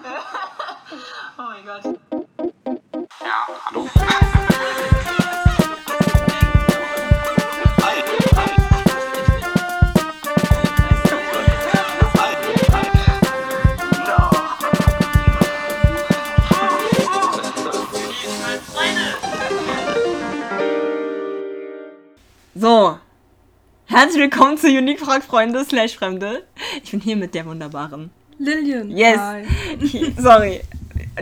oh mein Gott. Ja, hallo. So. Herzlich willkommen zu Unique Frag Freunde slash Fremde. Ich bin hier mit der wunderbaren. Lillian. Yes. Hi. Sorry.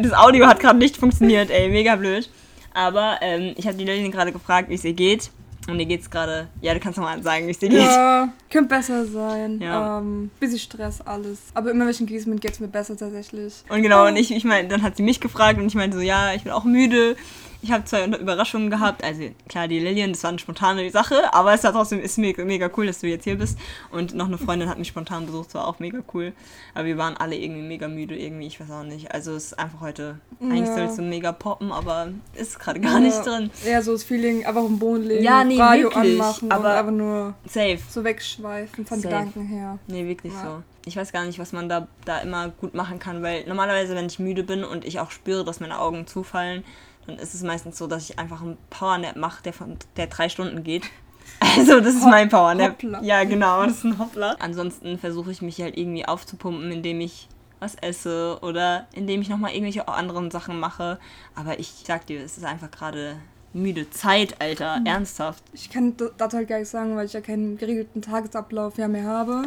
Das Audio hat gerade nicht funktioniert, ey. Mega blöd. Aber ähm, ich habe die Lillian gerade gefragt, wie es ihr geht. Und ihr geht's gerade. Ja, du kannst nochmal sagen, wie es dir geht. Ja, könnte besser sein. Ja. Ähm, bisschen Stress, alles. Aber immer wenn ich in bin, geht's mir besser tatsächlich. Und genau, und ich, ich meine, dann hat sie mich gefragt und ich meinte so, ja, ich bin auch müde. Ich habe zwei Überraschungen gehabt. Also klar, die Lillian, das war eine spontane Sache, aber es war trotzdem ist mega, mega cool, dass du jetzt hier bist. Und noch eine Freundin hat mich spontan besucht, das war auch mega cool. Aber wir waren alle irgendwie mega müde, irgendwie, ich weiß auch nicht. Also es ist einfach heute, eigentlich Ja. soll es so mega poppen, aber ist gerade gar nicht Ja, drin. Eher so das Feeling, einfach auf dem Boden legen, Ja, nee, Radio wirklich, anmachen aber- und einfach nur Safe. so wegschweifen von Safe. Gedanken her. Nee, wirklich Ja. so. Ich weiß gar nicht, was man da, da immer gut machen kann, weil normalerweise, wenn ich müde bin und ich auch spüre, dass meine Augen zufallen, dann ist es meistens so, dass ich einfach einen Powernap mache, der, von, der drei Stunden geht. Also, das ist Hop- mein Powernap. Hoppla. Ja, genau, das ist ein Hoppler. Ansonsten versuche ich mich halt irgendwie aufzupumpen, indem ich was esse oder indem ich nochmal irgendwelche anderen Sachen mache. Aber ich sag dir, es ist einfach gerade müde Zeit, Alter. Mhm. Ernsthaft. Ich kann dazu halt gar nicht sagen, weil ich ja keinen geregelten Tagesablauf mehr habe.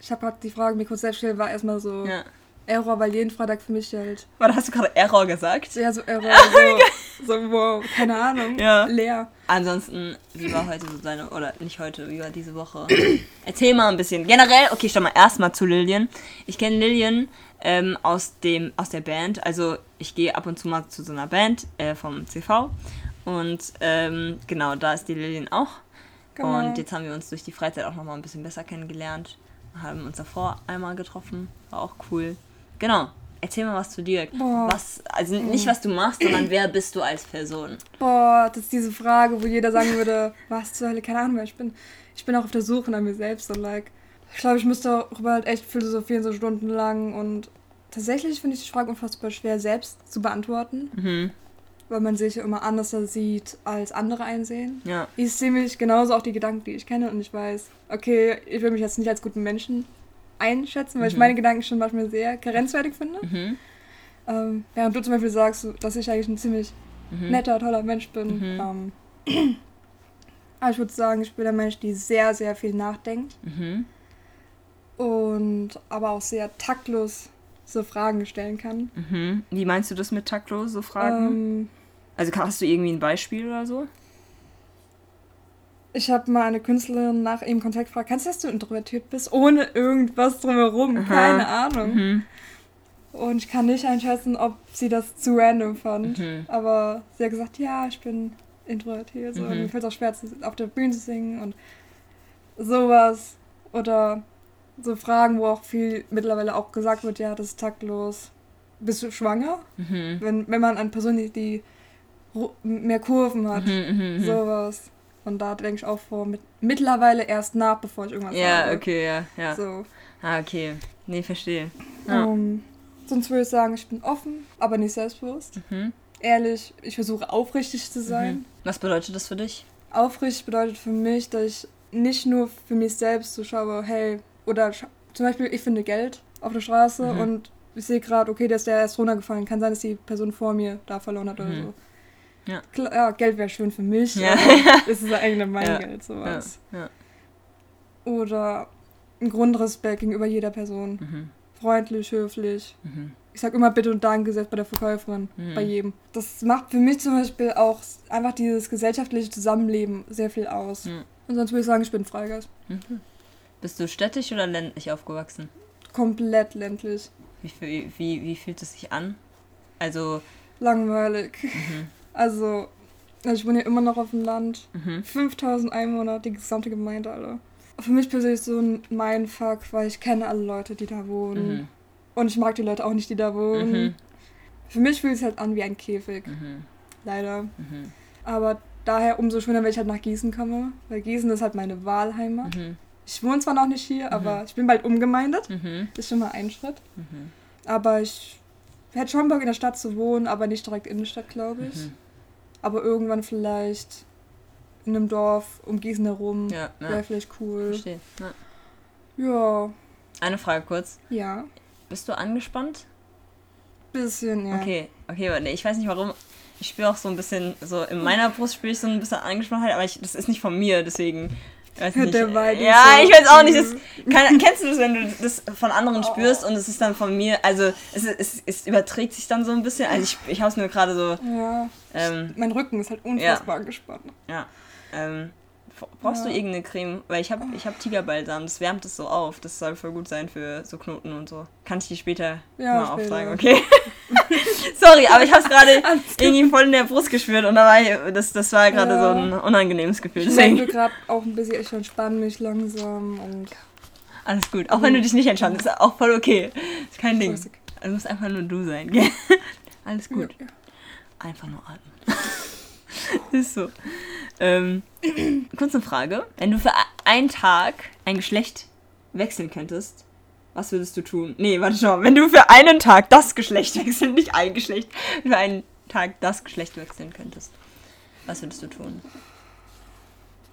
Ich habe halt die Frage mir kurz selbst gestellt, war erstmal so Mhm. Ja. Error, weil jeden Freitag für mich halt Warte, hast du gerade Error gesagt? ja so Error, so, so wow, keine Ahnung, Ja. leer. Ansonsten, wie war heute so deine, oder nicht heute, wie war diese Woche? Erzähl mal ein bisschen. Generell, okay, ich stell mal erstmal zu Lillian. Ich kenne Lillian ähm, aus, dem, aus der Band. Also ich gehe ab und zu mal zu so einer Band äh, vom CV. Und ähm, genau, da ist die Lillian auch. Genau. Und jetzt haben wir uns durch die Freizeit auch nochmal ein bisschen besser kennengelernt. Haben uns davor einmal getroffen. War auch cool. Genau. Erzähl mal was zu dir. Boah. Was, also nicht was du machst, sondern wer bist du als Person? Boah, das ist diese Frage, wo jeder sagen würde, was zur Hölle, keine Ahnung, wer ich bin. Ich bin auch auf der Suche nach mir selbst und like, ich glaube, ich müsste darüber halt echt philosophieren, so stundenlang und tatsächlich finde ich die Frage unfassbar schwer selbst zu beantworten, Mhm. weil man sich ja immer anders sieht, als andere einsehen. Ja. Ich sehe mich genauso auch die Gedanken, die ich kenne und ich weiß, okay, ich will mich jetzt nicht als guten Menschen einschätzen, weil ich Mhm. meine Gedanken schon manchmal sehr grenzwertig finde. Mhm. Ähm, während du zum Beispiel sagst, dass ich eigentlich ein ziemlich Mhm. netter, toller Mensch bin. Mhm. Ähm, aber ich würde sagen, ich bin ein Mensch, die sehr, sehr viel nachdenkt Mhm. und aber auch sehr taktlos so Fragen stellen kann. Mhm. Wie meinst du das mit taktlose Fragen? Ähm, also hast du irgendwie ein Beispiel oder so? Ich habe mal eine Künstlerin nach ihrem Kontakt gefragt, kannst du, dass du introvertiert bist, ohne irgendwas drumherum? Aha. Keine Ahnung. Mhm. Und ich kann nicht einschätzen, ob sie das zu random fand. Mhm. Aber sie hat gesagt, ja, ich bin introvertiert. So. Mhm. Und mir fällt es auch schwer, auf der Bühne zu singen und sowas. Oder so Fragen, wo auch viel mittlerweile auch gesagt wird, ja, das ist taktlos. Bist du schwanger? Mhm. Wenn, wenn man eine Person sieht, die mehr Kurven hat. Mhm, mhm. Sowas. Und da denke ich auch vor, mit, mittlerweile erst nach, bevor ich irgendwas Ja, sage. okay, ja, ja. So. Ah, okay. Nee, verstehe. Ja. Ähm, sonst würde ich sagen, ich bin offen, aber nicht selbstbewusst. Mhm. Ehrlich, ich versuche aufrichtig zu sein. Mhm. Was bedeutet das für dich? Aufrichtig bedeutet für mich, dass ich nicht nur für mich selbst so schaue, hey, oder zum Beispiel, ich finde Geld auf der Straße Mhm. und ich sehe gerade, okay, der ist der erst runtergefallen. Kann sein, dass die Person vor mir da verloren hat oder Mhm. so. Ja. Klar, Geld wäre schön für mich, Ja. aber es ist eigentlich mein Ja. Geld, sowas. ja. Oder ein Grundrespekt gegenüber jeder Person. Mhm. Freundlich, höflich. Mhm. Ich sag immer bitte und danke, selbst bei der Verkäuferin, Mhm. bei jedem. Das macht für mich zum Beispiel auch einfach dieses gesellschaftliche Zusammenleben sehr viel aus. Mhm. Und sonst würde ich sagen, ich bin Freigeist. Mhm. Bist du städtisch oder ländlich aufgewachsen? Komplett ländlich. Wie, wie, wie, wie fühlt es sich an? Also, Langweilig. Also, also ich wohne ja immer noch auf dem Land. Mhm. 5000 Einwohner, die gesamte Gemeinde, alle. Für mich persönlich so ein Mindfuck, weil ich kenne alle Leute, die da wohnen. Mhm. Und ich mag die Leute auch nicht, die da wohnen. Mhm. Für mich fühlt es halt an wie ein Käfig, Mhm. leider. Mhm. Aber daher umso schöner, wenn ich halt nach Gießen komme. Weil Gießen ist halt meine Wahlheimat. Mhm. Ich wohne zwar noch nicht hier, aber ich bin bald umgemeindet. Das ist schon mal ein Schritt. Aber ich hätte schon Bock in der Stadt zu wohnen, aber nicht direkt in der Stadt, glaube ich. Aber irgendwann vielleicht in einem Dorf um Gießen herum. Ja, ja. Wäre vielleicht cool. Verstehe. Ja. Ja, Eine Frage kurz. ja. Bist du angespannt? Bisschen, ja. Okay, okay, aber nee, ich weiß nicht warum. Ich spüre auch so ein bisschen, so in meiner Brust spüre ich so ein bisschen Angespanntheit, aber ich, das ist nicht von mir, deswegen. Weiß nicht. Ist ja, so- ich weiß auch nicht. Das, kann, kennst du das, wenn du das von anderen spürst und es ist dann von mir, also es, es, es überträgt sich dann so ein bisschen. Also ich, ich habe es nur gerade so, Ja. ähm, Mein Rücken ist halt unfassbar angespannt. ja. Ähm, brauchst du Ja. irgendeine Creme? Weil ich habe ich hab Tigerbalsam, das wärmt es so auf. Das soll voll gut sein für so Knoten und so. Kann ich die später Ja, mal später. auftragen, okay? Sorry, aber ich habe es gerade irgendwie voll in der Brust gespürt und da war ich, das, das war gerade Ja. so ein unangenehmes Gefühl. Ich merke gerade auch ein bisschen, ich entspanne mich langsam und alles gut. Auch wenn du dich nicht entscheidest, ist auch voll okay. Ist kein Ding. Du musst einfach nur du sein, gell? Alles gut. Einfach nur atmen. ist so. Ähm, kurze Frage. Wenn du für einen Tag ein Geschlecht wechseln könntest, was würdest du tun? Nee, warte schon. Wenn du für einen Tag das Geschlecht wechseln, nicht ein Geschlecht, für einen Tag das Geschlecht wechseln könntest, was würdest du tun?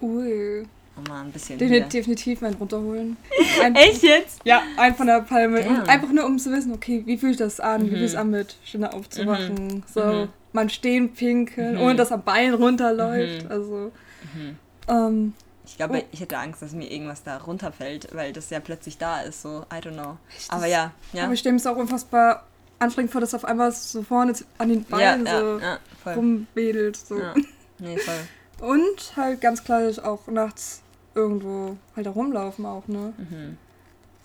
Ui. Um mal ein bisschen. Hier- definitiv meinen runterholen. Ein, Echt jetzt? Ja, ein von der Palme. Und einfach nur um zu wissen, okay, wie fühlt das an? Wie Mhm. fühlt es an, mit Stunde aufzuwachen? So, Mhm. Man stehen pinkeln, Mhm. ohne dass am Bein runterläuft. Mhm. Also, Mhm. ähm, Ich glaube, Oh. ich hätte Angst, dass mir irgendwas da runterfällt, weil das ja plötzlich da ist, so, I don't know. Echt, Aber ja, ja. aber ich stelle mir es auch unfassbar anstrengend vor, dass auf einmal so vorne an den ja, Beinen ja, so ja, voll. rumwedelt. So. Ja. Nee, voll. Und halt ganz klassisch auch nachts irgendwo halt da rumlaufen auch, ne? Mhm.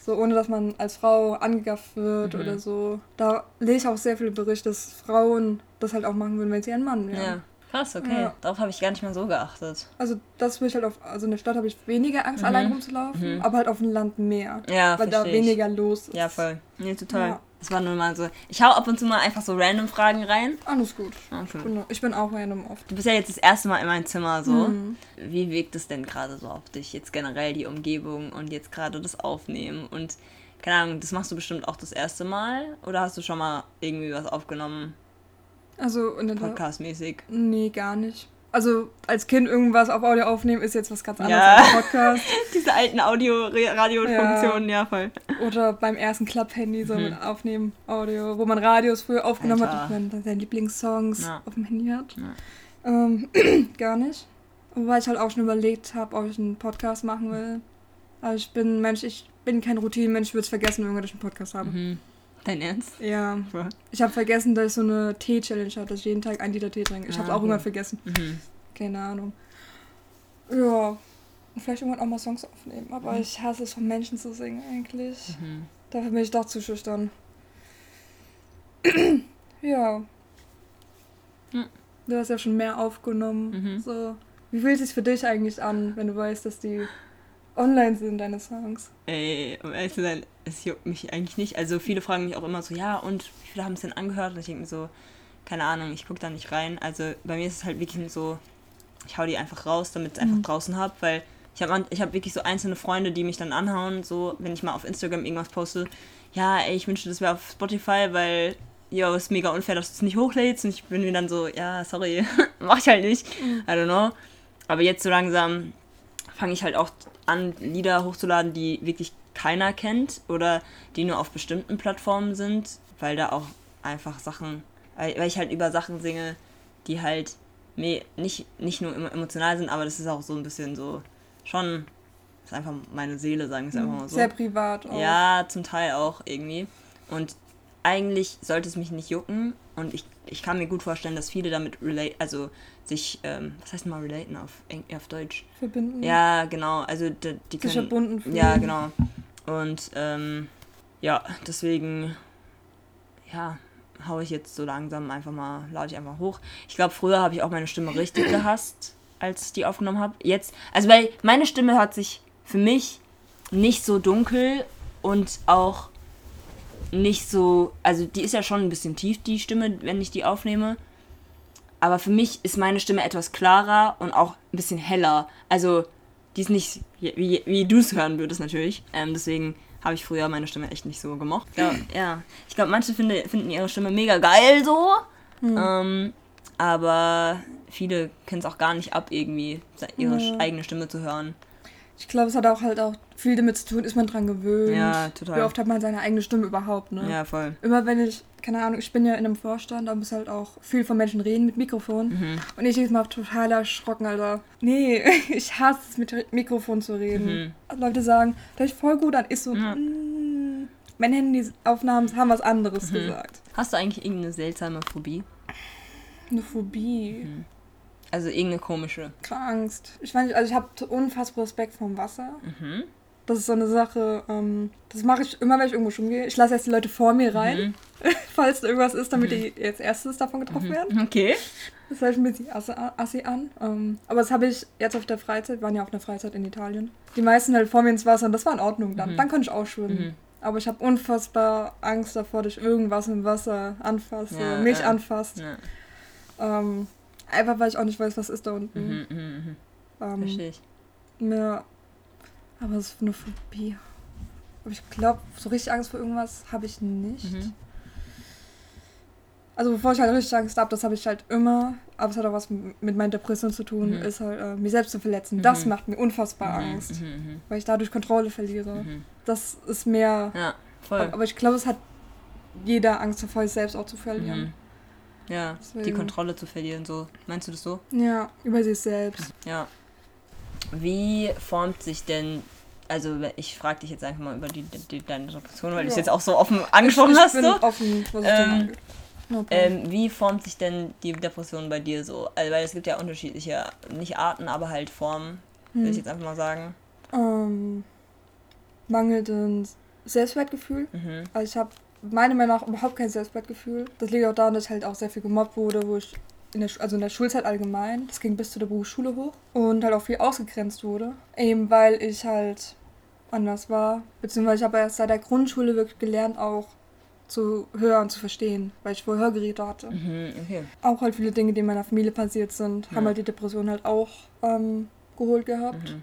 So ohne dass man als Frau angegafft wird Mhm. oder so. Da lese ich auch sehr viele Berichte, dass Frauen das halt auch machen würden, wenn sie einen Mann Ja. wären. Krass, okay. Ja. Darauf habe ich gar nicht mal so geachtet. Also das will ich halt auf, also in der Stadt habe ich weniger Angst, Mhm. allein rumzulaufen, Mhm. aber halt auf dem Land mehr. Ja, weil da ich. weniger los ist. Ja, voll. Nee, total. Ja. Das war nur mal so. Ich hau ab und zu mal einfach so random Fragen rein. Alles gut. Okay. Ich bin auch random oft. Du bist ja jetzt das erste Mal in meinem Zimmer so. Mhm. Wie wirkt es denn gerade so auf dich? Jetzt generell die Umgebung und jetzt gerade das Aufnehmen und keine Ahnung, das machst du bestimmt auch das erste Mal oder hast du schon mal irgendwie was aufgenommen, Also in der podcastmäßig? Nee, gar nicht. Also als Kind irgendwas auf Audio aufnehmen ist jetzt was ganz anderes Ja. als ein Podcast. Diese alten Audio-Radio-Funktionen, ja. voll. Oder beim ersten Club-Handy so Mhm. mit Aufnehmen Audio, wo man Radios früher aufgenommen Alter. hat und man dann seine Lieblingssongs Ja. auf dem Handy hat. Ja. Ähm, gar nicht. Wobei ich halt auch schon überlegt habe, ob ich einen Podcast machen will. Also ich bin Mensch, ich bin kein Routinenmensch, ich würde es vergessen, dass ich einen Podcast habe. Mhm. Dein Ernst? Ja. Ich habe vergessen, dass ich so eine Tee-Challenge habe, dass ich jeden Tag einen Liter Tee trinke. Ich Ah, habe es auch okay. irgendwann vergessen. Mhm. Keine Ahnung. Ja. Und vielleicht irgendwann auch mal Songs aufnehmen. Aber ich hasse es, von Menschen zu singen eigentlich. Mhm. Dafür bin ich doch zu schüchtern. ja. Ja. Du hast ja schon mehr aufgenommen. Mhm. So. Wie fühlt es sich für dich eigentlich an, wenn du weißt, dass die online sind, deine Songs? Ey, um ehrlich zu sein, es juckt mich eigentlich nicht. Also viele fragen mich auch immer so, ja, und wie viele haben es denn angehört? Und ich denke mir so, keine Ahnung, ich gucke da nicht rein. Also bei mir ist es halt wirklich so, ich hau die einfach raus, damit ich es einfach Mhm. draußen habe, weil ich habe ich hab wirklich so einzelne Freunde, die mich dann anhauen, so, wenn ich mal auf Instagram irgendwas poste, ja, ey, ich wünschte, das wäre auf Spotify, weil, yo, ist mega unfair, dass du es nicht hochlädst. Und ich bin mir dann so, ja, sorry, mach ich halt nicht. I don't know. Aber jetzt so langsam fange ich halt auch an, Lieder hochzuladen, die wirklich keiner kennt oder die nur auf bestimmten Plattformen sind, weil da auch einfach Sachen, weil, weil ich halt über Sachen singe, die halt nicht, nicht nur emo- emotional sind, aber das ist auch so ein bisschen so, schon, das ist einfach meine Seele, sagen wir es einfach mal so. Sehr privat auch. Ja, zum Teil auch irgendwie. Und eigentlich sollte es mich nicht jucken. Und ich, ich kann mir gut vorstellen, dass viele damit relate, also sich, ähm, was heißt mal relaten auf, auf Deutsch? Verbinden. Ja, genau. Also die, die Sich können. verbunden fühlen. Ja, genau. Und ähm, ja, deswegen, ja, hau ich jetzt so langsam einfach mal, lade ich einfach hoch. Ich glaube, früher habe ich auch meine Stimme richtig gehasst, als ich die aufgenommen habe. Jetzt, also weil meine Stimme hört sich für mich nicht so dunkel und auch nicht so, also die ist ja schon ein bisschen tief, die Stimme, wenn ich die aufnehme. Aber für mich ist meine Stimme etwas klarer und auch ein bisschen heller. Also die ist nicht, wie, wie du es hören würdest natürlich. Ähm, deswegen Habe ich früher meine Stimme echt nicht so gemocht. Ja, ja. ich glaube, manche finde, finden ihre Stimme mega geil so. Ähm, aber viele können es auch gar nicht ab, irgendwie ihre Ja. eigene Stimme zu hören. Ich glaube, es hat auch halt auch viel damit zu tun, ist man dran gewöhnt. Ja, total. Wie oft hat man seine eigene Stimme überhaupt, ne? Ja, voll. Immer wenn ich, keine Ahnung, ich bin ja in einem Vorstand, da muss halt auch viel von Menschen reden mit Mikrofon. Mhm. Und ich jedes Mal total erschrocken, Alter. Nee, ich hasse es, mit Mikrofon zu reden. Leute sagen, das ist voll gut, dann ist so, Mhm. Ja. mm, meine Handyaufnahmen haben was anderes Mhm. gesagt. Hast du eigentlich irgendeine seltsame Phobie? Eine Phobie, Mhm. Also irgendeine komische. keine Angst. Ich weiß nicht, also ich habe unfassbar Respekt vom Wasser. Mhm. Das ist so eine Sache, ähm, das mache ich immer, wenn ich irgendwo schwimmen gehe. Ich lasse erst die Leute vor mir rein, Mhm. falls da irgendwas ist, damit die jetzt erstes davon getroffen werden. Okay. Das hört sich ein bisschen assi, an. Ähm, aber das habe ich jetzt auf der Freizeit, wir waren ja auf einer Freizeit in Italien. Die meisten halt vor mir ins Wasser und das war in Ordnung dann. Mhm. Dann konnte ich auch schwimmen. Mhm. Aber ich habe unfassbar Angst davor, dass ich irgendwas im Wasser anfasse, Ja, mich ja. anfasst. Ja. Ähm, einfach weil ich auch nicht weiß, was ist da unten. Mhm, mhm, mhm. Ähm, Verstehe ich. ja. Aber es ist eine Phobie. Aber ich glaube, so richtig Angst vor irgendwas habe ich nicht. Mhm. Also bevor ich halt richtig Angst habe, das habe ich halt immer, aber es hat auch was mit meiner Depression zu tun, Mhm. ist halt äh, mich selbst zu verletzen. Das Mhm. macht mir unfassbar Mhm, Angst, mhm, mhm, weil ich dadurch Kontrolle verliere. Das ist mehr, Ja, voll. aber, aber ich glaube, es hat jeder Angst davor, sich selbst auch zu verlieren. Ja, die Deswegen. Kontrolle zu verlieren, so. Meinst du das so? Ja, über sich selbst. Ja. Wie formt sich denn, also ich frage dich jetzt einfach mal über die, die, deine Depression, weil du es Ja. jetzt auch so offen angesprochen ich, ich hast. bin So. offen, was Ähm, problem. Ähm, wie formt sich denn die Depression bei dir so? Also, weil es gibt ja unterschiedliche, nicht Arten, aber halt Formen, würde ich Hm. jetzt einfach mal sagen. ähm, mangelndes Selbstwertgefühl. Mhm. Also ich habe meiner Meinung nach überhaupt kein Selbstwertgefühl. Das liegt auch daran, dass ich halt auch sehr viel gemobbt wurde, wo ich in der, also in der Schulzeit allgemein, das ging bis zu der Berufsschule hoch und halt auch viel ausgegrenzt wurde. Eben weil ich halt anders war. Beziehungsweise ich habe erst seit der Grundschule wirklich gelernt, auch zu hören, zu verstehen, weil ich vorher Hörgeräte hatte. Mhm, okay. Auch halt viele Dinge, die in meiner Familie passiert sind, haben Ja. halt die Depression halt auch ähm, geholt gehabt. Mhm.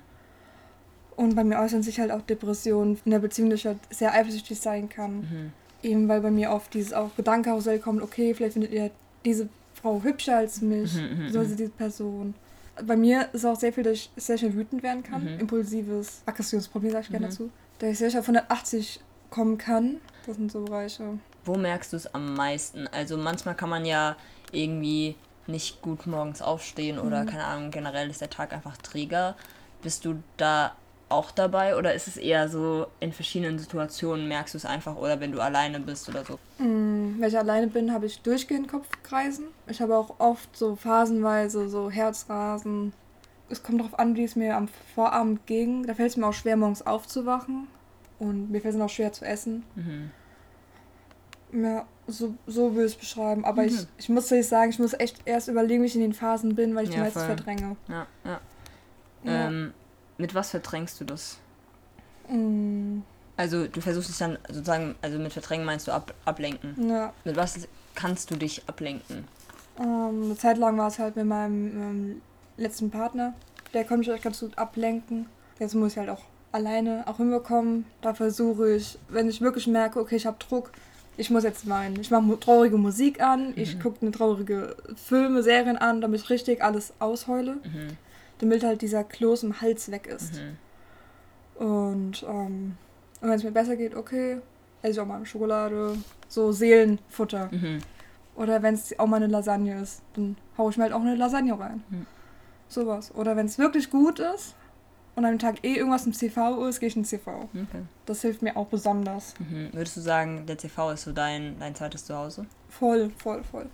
Und bei mir äußern sich halt auch Depressionen in der Beziehung, dass ich halt sehr eifersüchtig sein kann. Mhm. Eben weil bei mir oft dieses auch Gedankenkarussell kommt, okay, vielleicht findet ihr diese Frau hübscher als mich, Mhm, mhm, so ist diese Person. Bei mir ist auch sehr viel, dass ich sehr schnell wütend werden kann. Mhm. Impulsives Aggressionsproblem, sage ich gerne Mhm. dazu. Da ich sehr schnell auf 180 kommen kann. Das sind so Bereiche. Wo merkst du es am meisten? Also manchmal kann man ja irgendwie nicht gut morgens aufstehen oder Mhm. keine Ahnung, generell ist der Tag einfach träger. Bist du da auch dabei oder ist es eher so in verschiedenen Situationen merkst du es einfach oder wenn du alleine bist oder so? Mm, wenn ich alleine bin, habe ich durchgehend Kopfkreisen. Ich habe auch oft so phasenweise so Herzrasen. Es kommt darauf an, wie es mir am Vorabend ging. Da fällt es mir auch schwer, morgens aufzuwachen. Und mir fällt es auch schwer zu essen. Mhm. Ja, so, so will ich es beschreiben. Aber ich, Mhm. ich muss ehrlich sagen, ich muss echt erst überlegen, wie ich in den Phasen bin, weil ich die Ja, meistens voll. verdränge. Ja, ja. Ja. Ähm, mit was verdrängst du das? Mm, Also du versuchst es dann sozusagen, also mit Verdrängen meinst du ab, ablenken. ja. Mit was kannst du dich ablenken? Ähm, eine Zeit lang war es halt mit meinem ähm, letzten Partner. Der konnte mich echt ganz gut ablenken. Jetzt muss ich halt auch alleine auch hinbekommen. Da versuche ich, wenn ich wirklich merke, okay, ich habe Druck, ich muss jetzt weinen. Ich mache traurige Musik an, ich gucke eine traurige Filme, Serien an, damit ich richtig alles ausheule, Mhm. Damit halt dieser Kloß im Hals weg ist. Mhm. Und, ähm, und wenn es mir besser geht, okay, esse ich auch mal eine Schokolade, so Seelenfutter. Mhm. Oder wenn es auch mal eine Lasagne ist, dann haue ich mir halt auch eine Lasagne rein. Mhm. Sowas. Oder wenn es wirklich gut ist und an dem Tag eh irgendwas im CV ist, gehe ich ins CV. Okay. Das hilft mir auch besonders. Mhm. Würdest du sagen, der CV ist so dein, dein zweites Zuhause? Voll, voll, voll.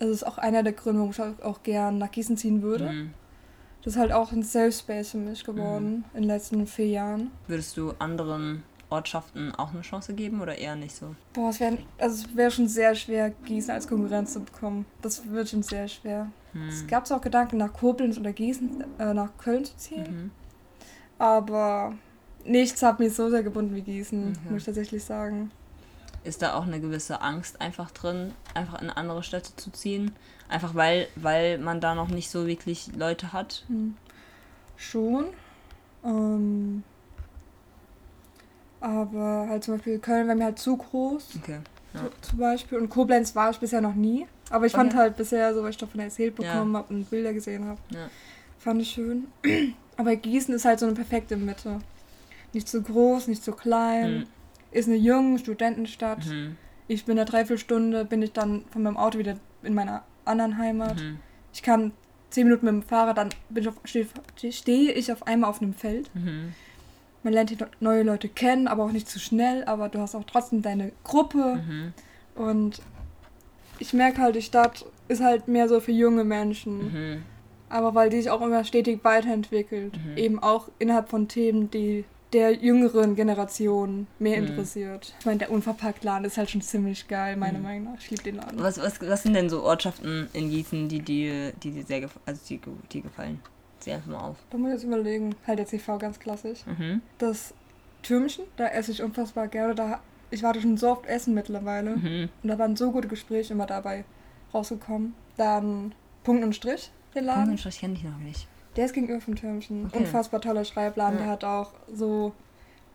Das ist auch einer der Gründe, warum ich auch- auch gern nach Gießen ziehen würde. Mhm. Das ist halt auch ein Safe Space für mich geworden in den letzten vier Jahren. Würdest du anderen Ortschaften auch eine Chance geben oder eher nicht so? Boah, es wäre also es wär schon sehr schwer, Gießen als Konkurrenz zu bekommen. Das wird schon sehr schwer. Es Mhm. gab auch Gedanken, nach Koblenz oder Gießen, äh, nach Köln zu ziehen. Mhm. Aber nichts hat mich so sehr gebunden wie Gießen, Mhm. muss ich tatsächlich sagen. Ist da auch eine gewisse Angst einfach drin, einfach in andere Städte zu ziehen? Einfach weil, weil man da noch nicht so wirklich Leute hat? Hm. Schon. Ähm, Aber halt zum Beispiel Köln wäre mir halt zu groß. Okay. Ja. zu- Zum Beispiel. Und Koblenz war ich bisher noch nie. Aber ich fand Okay. halt bisher, so was ich davon erzählt Ja. bekommen habe und Bilder gesehen habe, Ja. fand ich schön. Aber Gießen ist halt so eine perfekte Mitte. Nicht zu groß, nicht zu klein. Mhm. Ist eine junge Studentenstadt. Mhm. Ich bin in einer Dreiviertelstunde, bin ich dann von meinem Auto wieder in meiner anderen Heimat. Mhm. Ich kann zehn Minuten mit dem Fahrrad, dann bin ich auf, stehe, stehe ich auf einmal auf einem Feld. Mhm. Man lernt hier neue Leute kennen, aber auch nicht zu schnell, aber du hast auch trotzdem deine Gruppe. Mhm. Und ich merke halt, die Stadt ist halt mehr so für junge Menschen. Mhm. Aber weil die sich auch immer stetig weiterentwickelt. Mhm. Eben auch innerhalb von Themen, die der jüngeren Generation mehr Mhm. interessiert. Ich meine, der Unverpackt-Laden ist halt schon ziemlich geil, meiner Mhm. Meinung nach. Ich liebe den Laden. Was, was, was sind denn so Ortschaften in Gießen, die dir die dir sehr also die, die gefallen? Zähl einfach mal auf. Da muss ich jetzt überlegen. Halt der CV ganz klassisch. Mhm. Das Türmchen, da esse ich unfassbar gerne. Da, ich warte schon so oft essen mittlerweile. Mhm. Und da waren so gute Gespräche immer dabei rausgekommen. Dann Punkt und Strich, den Laden. Mensch, das kenne ich noch nicht. Der ist gegenüber vom Türmchen. Okay. Unfassbar toller Schreibladen. Ja. Der hat auch so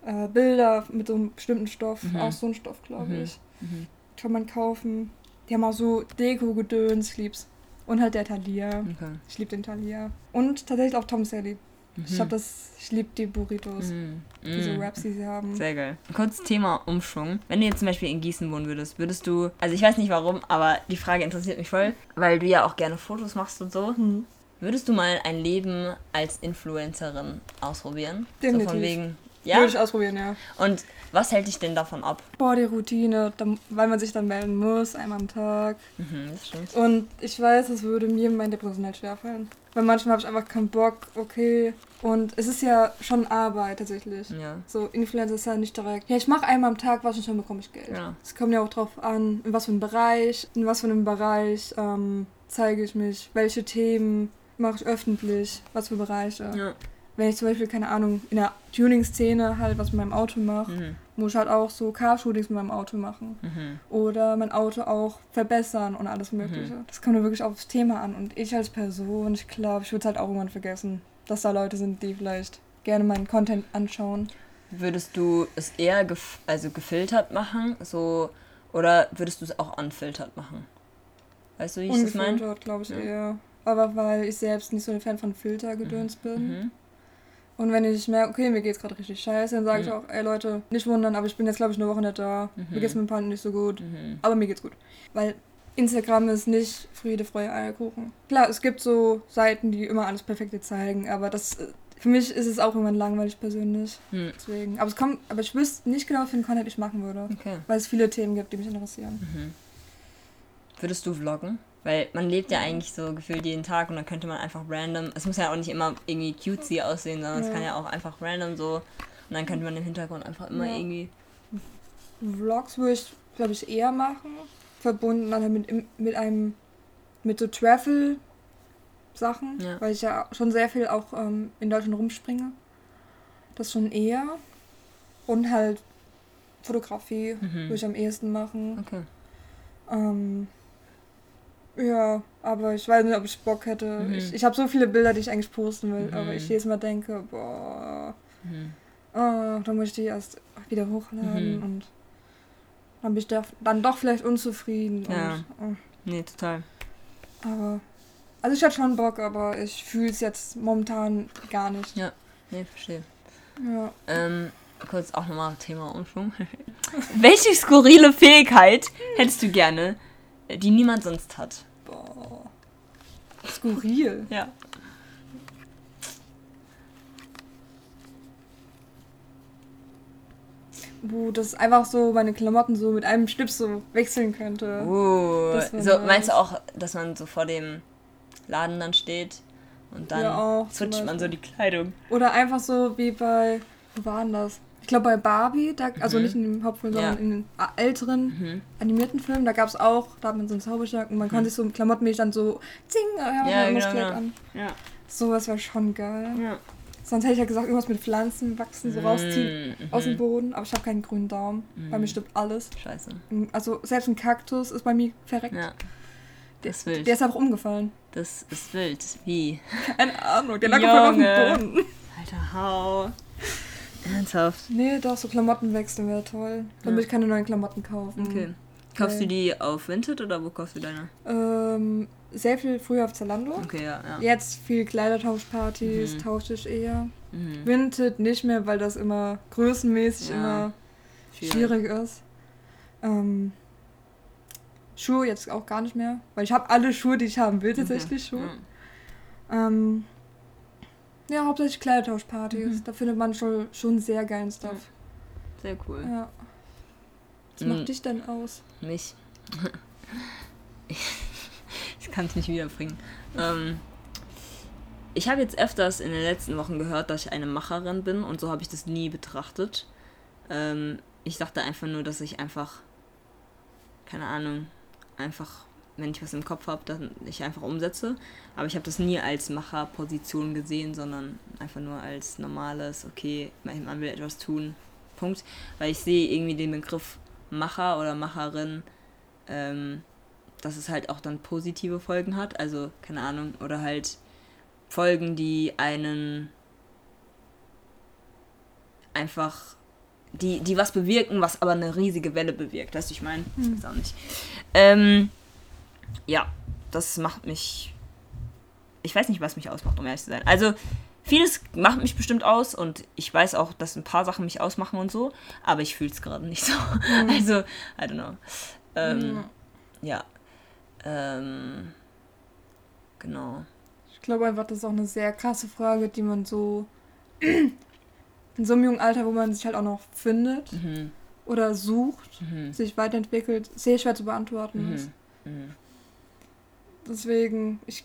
äh, Bilder mit so einem bestimmten Stoff. Mhm. Auch so ein Stoff, glaube Mhm. ich. Mhm. Kann man kaufen. Die haben auch so Deko-Gedöns, ich lieb's. Und halt der Thalia. Okay. Ich liebe den Thalia. Und tatsächlich auch Tom Sally. Ich Mhm. hab das, ich liebe die Burritos. Mhm. Diese Mhm. Raps, die sie haben. Sehr geil. Kurz Thema Umschwung. Wenn du jetzt zum Beispiel in Gießen wohnen würdest, würdest du, also ich weiß nicht warum, aber die Frage interessiert mich voll, weil du ja auch gerne Fotos machst und so. Hm. Würdest du mal ein Leben als Influencerin ausprobieren? So Definitiv. von wegen. Würde Ja? ich ausprobieren, ja. Und was hält dich denn davon ab? Boah, die Routine, weil man sich dann melden muss, einmal am Tag. Mhm, das stimmt. Und ich weiß, es würde mir mein Depressionell schwerfallen. Weil manchmal habe ich einfach keinen Bock, okay. Und es ist ja schon Arbeit tatsächlich. Ja. So, Influencer ist ja nicht direkt. Ja, ich mache einmal am Tag was und schon bekomme ich Geld. Ja. Es kommt ja auch drauf an, in was für einem Bereich, in was für einem Bereich ähm, zeige ich mich, welche Themen mache ich öffentlich, was für Bereiche. Ja. Wenn ich zum Beispiel, keine Ahnung, in der Tuning-Szene halt was mit meinem Auto mache, Mhm. muss ich halt auch so Car-Shootings mit meinem Auto machen. Mhm. Oder mein Auto auch verbessern und alles Mögliche. Das kommt ja wirklich aufs Thema an. Und ich als Person, ich glaube, ich würde es halt auch irgendwann vergessen, dass da Leute sind, die vielleicht gerne meinen Content anschauen. Würdest du es eher gef also gefiltert machen, so oder würdest du es auch unfiltert machen? Weißt du, wie ich das meine? Ungefiltert, glaube ich Ja. eher. Aber weil ich selbst nicht so ein Fan von Filtergedöns bin. Mhm. Und wenn ich merke, okay, mir geht's gerade richtig scheiße, dann sage ich Mhm. auch, ey Leute, nicht wundern, aber ich bin jetzt, glaube ich, eine Woche nicht da. Mhm. Mir geht's mit dem Partner nicht so gut. Mhm. Aber mir geht's gut. Weil Instagram ist nicht Friede, Freude, Eierkuchen. Klar, es gibt so Seiten, die immer alles Perfekte zeigen, aber das äh, für mich ist es auch irgendwann langweilig persönlich. Mhm. Deswegen. Aber es kommt, aber ich wüsste nicht genau, welchen Content ich machen würde. Okay. Weil es viele Themen gibt, die mich interessieren. Mhm. Würdest du vloggen? Weil man lebt ja eigentlich so gefühlt jeden Tag und dann könnte man einfach random, es muss ja auch nicht immer irgendwie cutesy aussehen, sondern es Ja. kann ja auch einfach random so und dann könnte man im Hintergrund einfach immer Ja. irgendwie. Vlogs würde ich, glaube ich, eher machen. Verbunden dann mit, mit einem, mit so Travel-Sachen. Ja. Weil ich ja schon sehr viel auch ähm, in Deutschland rumspringe. Das schon eher. Und halt Fotografie Mhm. würde ich am ehesten machen. Okay. Ähm, ja, aber ich weiß nicht, ob ich Bock hätte. Mhm. Ich, ich habe so viele Bilder, die ich eigentlich posten will, Mhm. aber ich jedes Mal denke, boah, Mhm. oh, dann muss ich die erst wieder hochladen Mhm. und dann bin ich da, dann doch vielleicht unzufrieden. Ja. Und, Nee, total. oh, aber, also ich hatte schon Bock, aber ich fühle es jetzt momentan gar nicht. Ja. Nee, verstehe. Ja. Ähm, kurz auch nochmal Thema Umschwung. Welche skurrile Fähigkeit hättest du gerne, die niemand sonst hat? Boah. Skurril. Ja. Wo das einfach so meine Klamotten so mit einem Schnips so wechseln könnte. Uh, wär so, nice. meinst du auch, dass man so vor dem Laden dann steht und dann Ja, auch, man so die Kleidung? Oder einfach so wie bei, wo war denn das? Ich glaube bei Barbie, da, also Mhm. nicht in dem Hauptfilm, Ja. sondern in den ah, älteren Mhm. animierten Filmen, da gab es auch, da hat man so einen Zauberstab und man konnte sich so klamottenmäßig dann so zing, ja, Ja, ja genau, genau, an. Ja. Sowas wäre schon geil. ja. Sonst hätte ich ja gesagt, irgendwas mit Pflanzen wachsen, so rausziehen Mhm. aus dem Boden, aber ich habe keinen grünen Daumen. Bei Mhm. mir stimmt alles. Scheiße. Also selbst ein Kaktus ist bei mir verreckt. Ja. Das ist wild. Der ist einfach umgefallen. Das ist wild. Wie? Keine Ahnung, der lag einfach auf dem. Boden. Alter, hau. Ernsthaft? Nee, doch, so Klamotten wechseln wäre toll. Damit Ja. ich keine neuen Klamotten kaufen. Okay. Kaufst du Okay. die auf Vinted oder wo kaufst du deine? Ähm, sehr viel früher auf Zalando. Okay, ja, ja. Jetzt viel Kleidertauschpartys, Mhm. tausche ich eher. Mhm. Vinted nicht mehr, weil das immer größenmäßig Ja, immer Schwierig. schwierig ist. Ähm, Schuhe jetzt auch gar nicht mehr, weil ich habe alle Schuhe, die ich haben will, tatsächlich Okay. Schuhe. Ähm, ja, hauptsächlich Kleidertauschpartys. Mhm. Da findet man schon, schon sehr geilen Stuff. Sehr cool. Ja. Was Mhm. macht dich denn aus? Mich. ich kann es nicht wiederbringen. Ähm, ich habe jetzt öfters in den letzten Wochen gehört, dass ich eine Macherin bin und so habe ich das nie betrachtet. Ähm, ich dachte einfach nur, dass ich einfach, keine Ahnung, einfach, wenn ich was im Kopf habe, dann ich einfach umsetze. Aber ich habe das nie als Macherposition gesehen, sondern einfach nur als normales, okay, man will etwas tun. Punkt. Weil ich sehe irgendwie den Begriff Macher oder Macherin, ähm, dass es halt auch dann positive Folgen hat. Also, keine Ahnung, oder halt Folgen, die einen einfach, die, die was bewirken, was aber eine riesige Welle bewirkt. Weißt du, ich meine? Ich Hm. weiß auch nicht. Ähm, ja, das macht mich. Ich weiß nicht, was mich ausmacht, um ehrlich zu sein. Also, vieles macht mich bestimmt aus und ich weiß auch, dass ein paar Sachen mich ausmachen und so, aber ich fühle es gerade nicht so. Also, I don't know. Ähm, ja. Ähm, genau. Ich glaube einfach, das ist auch eine sehr krasse Frage, die man so in so einem jungen Alter, wo man sich halt auch noch findet Mhm. oder sucht, Mhm. sich weiterentwickelt, sehr schwer zu beantworten ist. Mhm. Mhm. Deswegen, ich,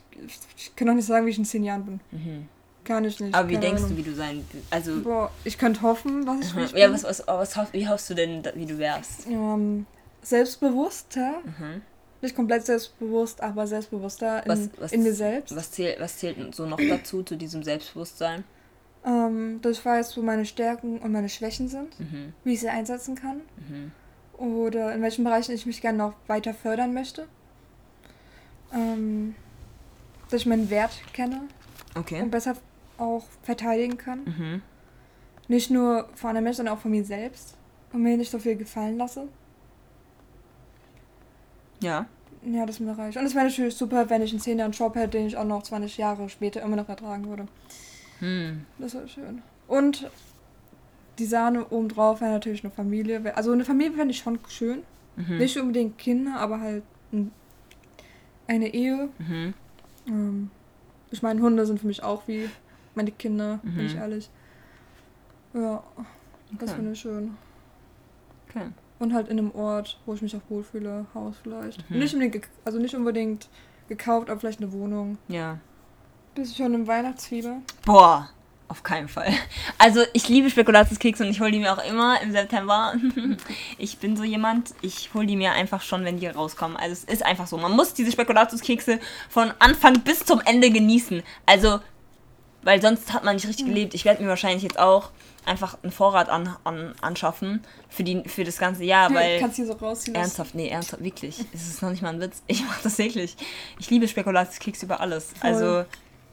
ich kann auch nicht sagen, wie ich in zehn Jahren bin. Mhm. Kann ich nicht. Aber wie denkst Ahnung. du, wie du sein Also, Boah, ich könnte hoffen, was ich, wie ich ja, was, was, was, hoff- wie hoffst du denn, wie du wärst? Ähm, selbstbewusster. Mhm. Nicht komplett selbstbewusst, aber selbstbewusster in, Was- was- in mir selbst. Was zählt, was zählt so noch dazu, zu diesem Selbstbewusstsein? Ähm, dass ich weiß, wo meine Stärken und meine Schwächen sind, Mhm. wie ich sie einsetzen kann Mhm. oder in welchen Bereichen ich mich gerne noch weiter fördern möchte. Ähm, dass ich meinen Wert kenne Okay. und besser auch verteidigen kann. Mhm. Nicht nur vor anderen Menschen, sondern auch von mir selbst. Und mir nicht so viel gefallen lasse. Ja. Ja, das mir reich. Und es wäre natürlich super, wenn ich in 10 Jahren einen Job hätte, den ich auch noch 20 Jahre später immer noch ertragen würde. Hm. Das wäre schön. Und die Sahne obendrauf wäre natürlich eine Familie. Also eine Familie fände ich schon schön. Mhm. Nicht unbedingt Kinder, aber halt ein, eine Ehe. Mhm. Ähm, ich meine, Hunde sind für mich auch wie meine Kinder, bin Mhm. ich ehrlich. Ja, das Okay. finde ich schön. Okay. Und halt in einem Ort, wo ich mich auch wohlfühle, Haus vielleicht. Mhm. Nicht unbedingt, also nicht unbedingt gekauft, aber vielleicht eine Wohnung. Ja. Bist du schon im Weihnachtsfieber? Boah, auf keinen Fall. Also ich liebe Spekulatiuskekse und ich hole die mir auch immer im September. Ich bin so jemand, ich hole die mir einfach schon, wenn die rauskommen. Also es ist einfach so. Man muss diese Spekulatiuskekse von Anfang bis zum Ende genießen. Also, weil sonst hat man nicht richtig gelebt. Ich werde mir wahrscheinlich jetzt auch einfach einen Vorrat an, an, anschaffen für, die, für das ganze Jahr, weil... Kannst du hier so rausziehen. Ernsthaft, nee, ernsthaft, wirklich. Es ist noch nicht mal ein Witz. Ich mache das wirklich. Ich liebe Spekulatiuskeks über alles. Voll. Also,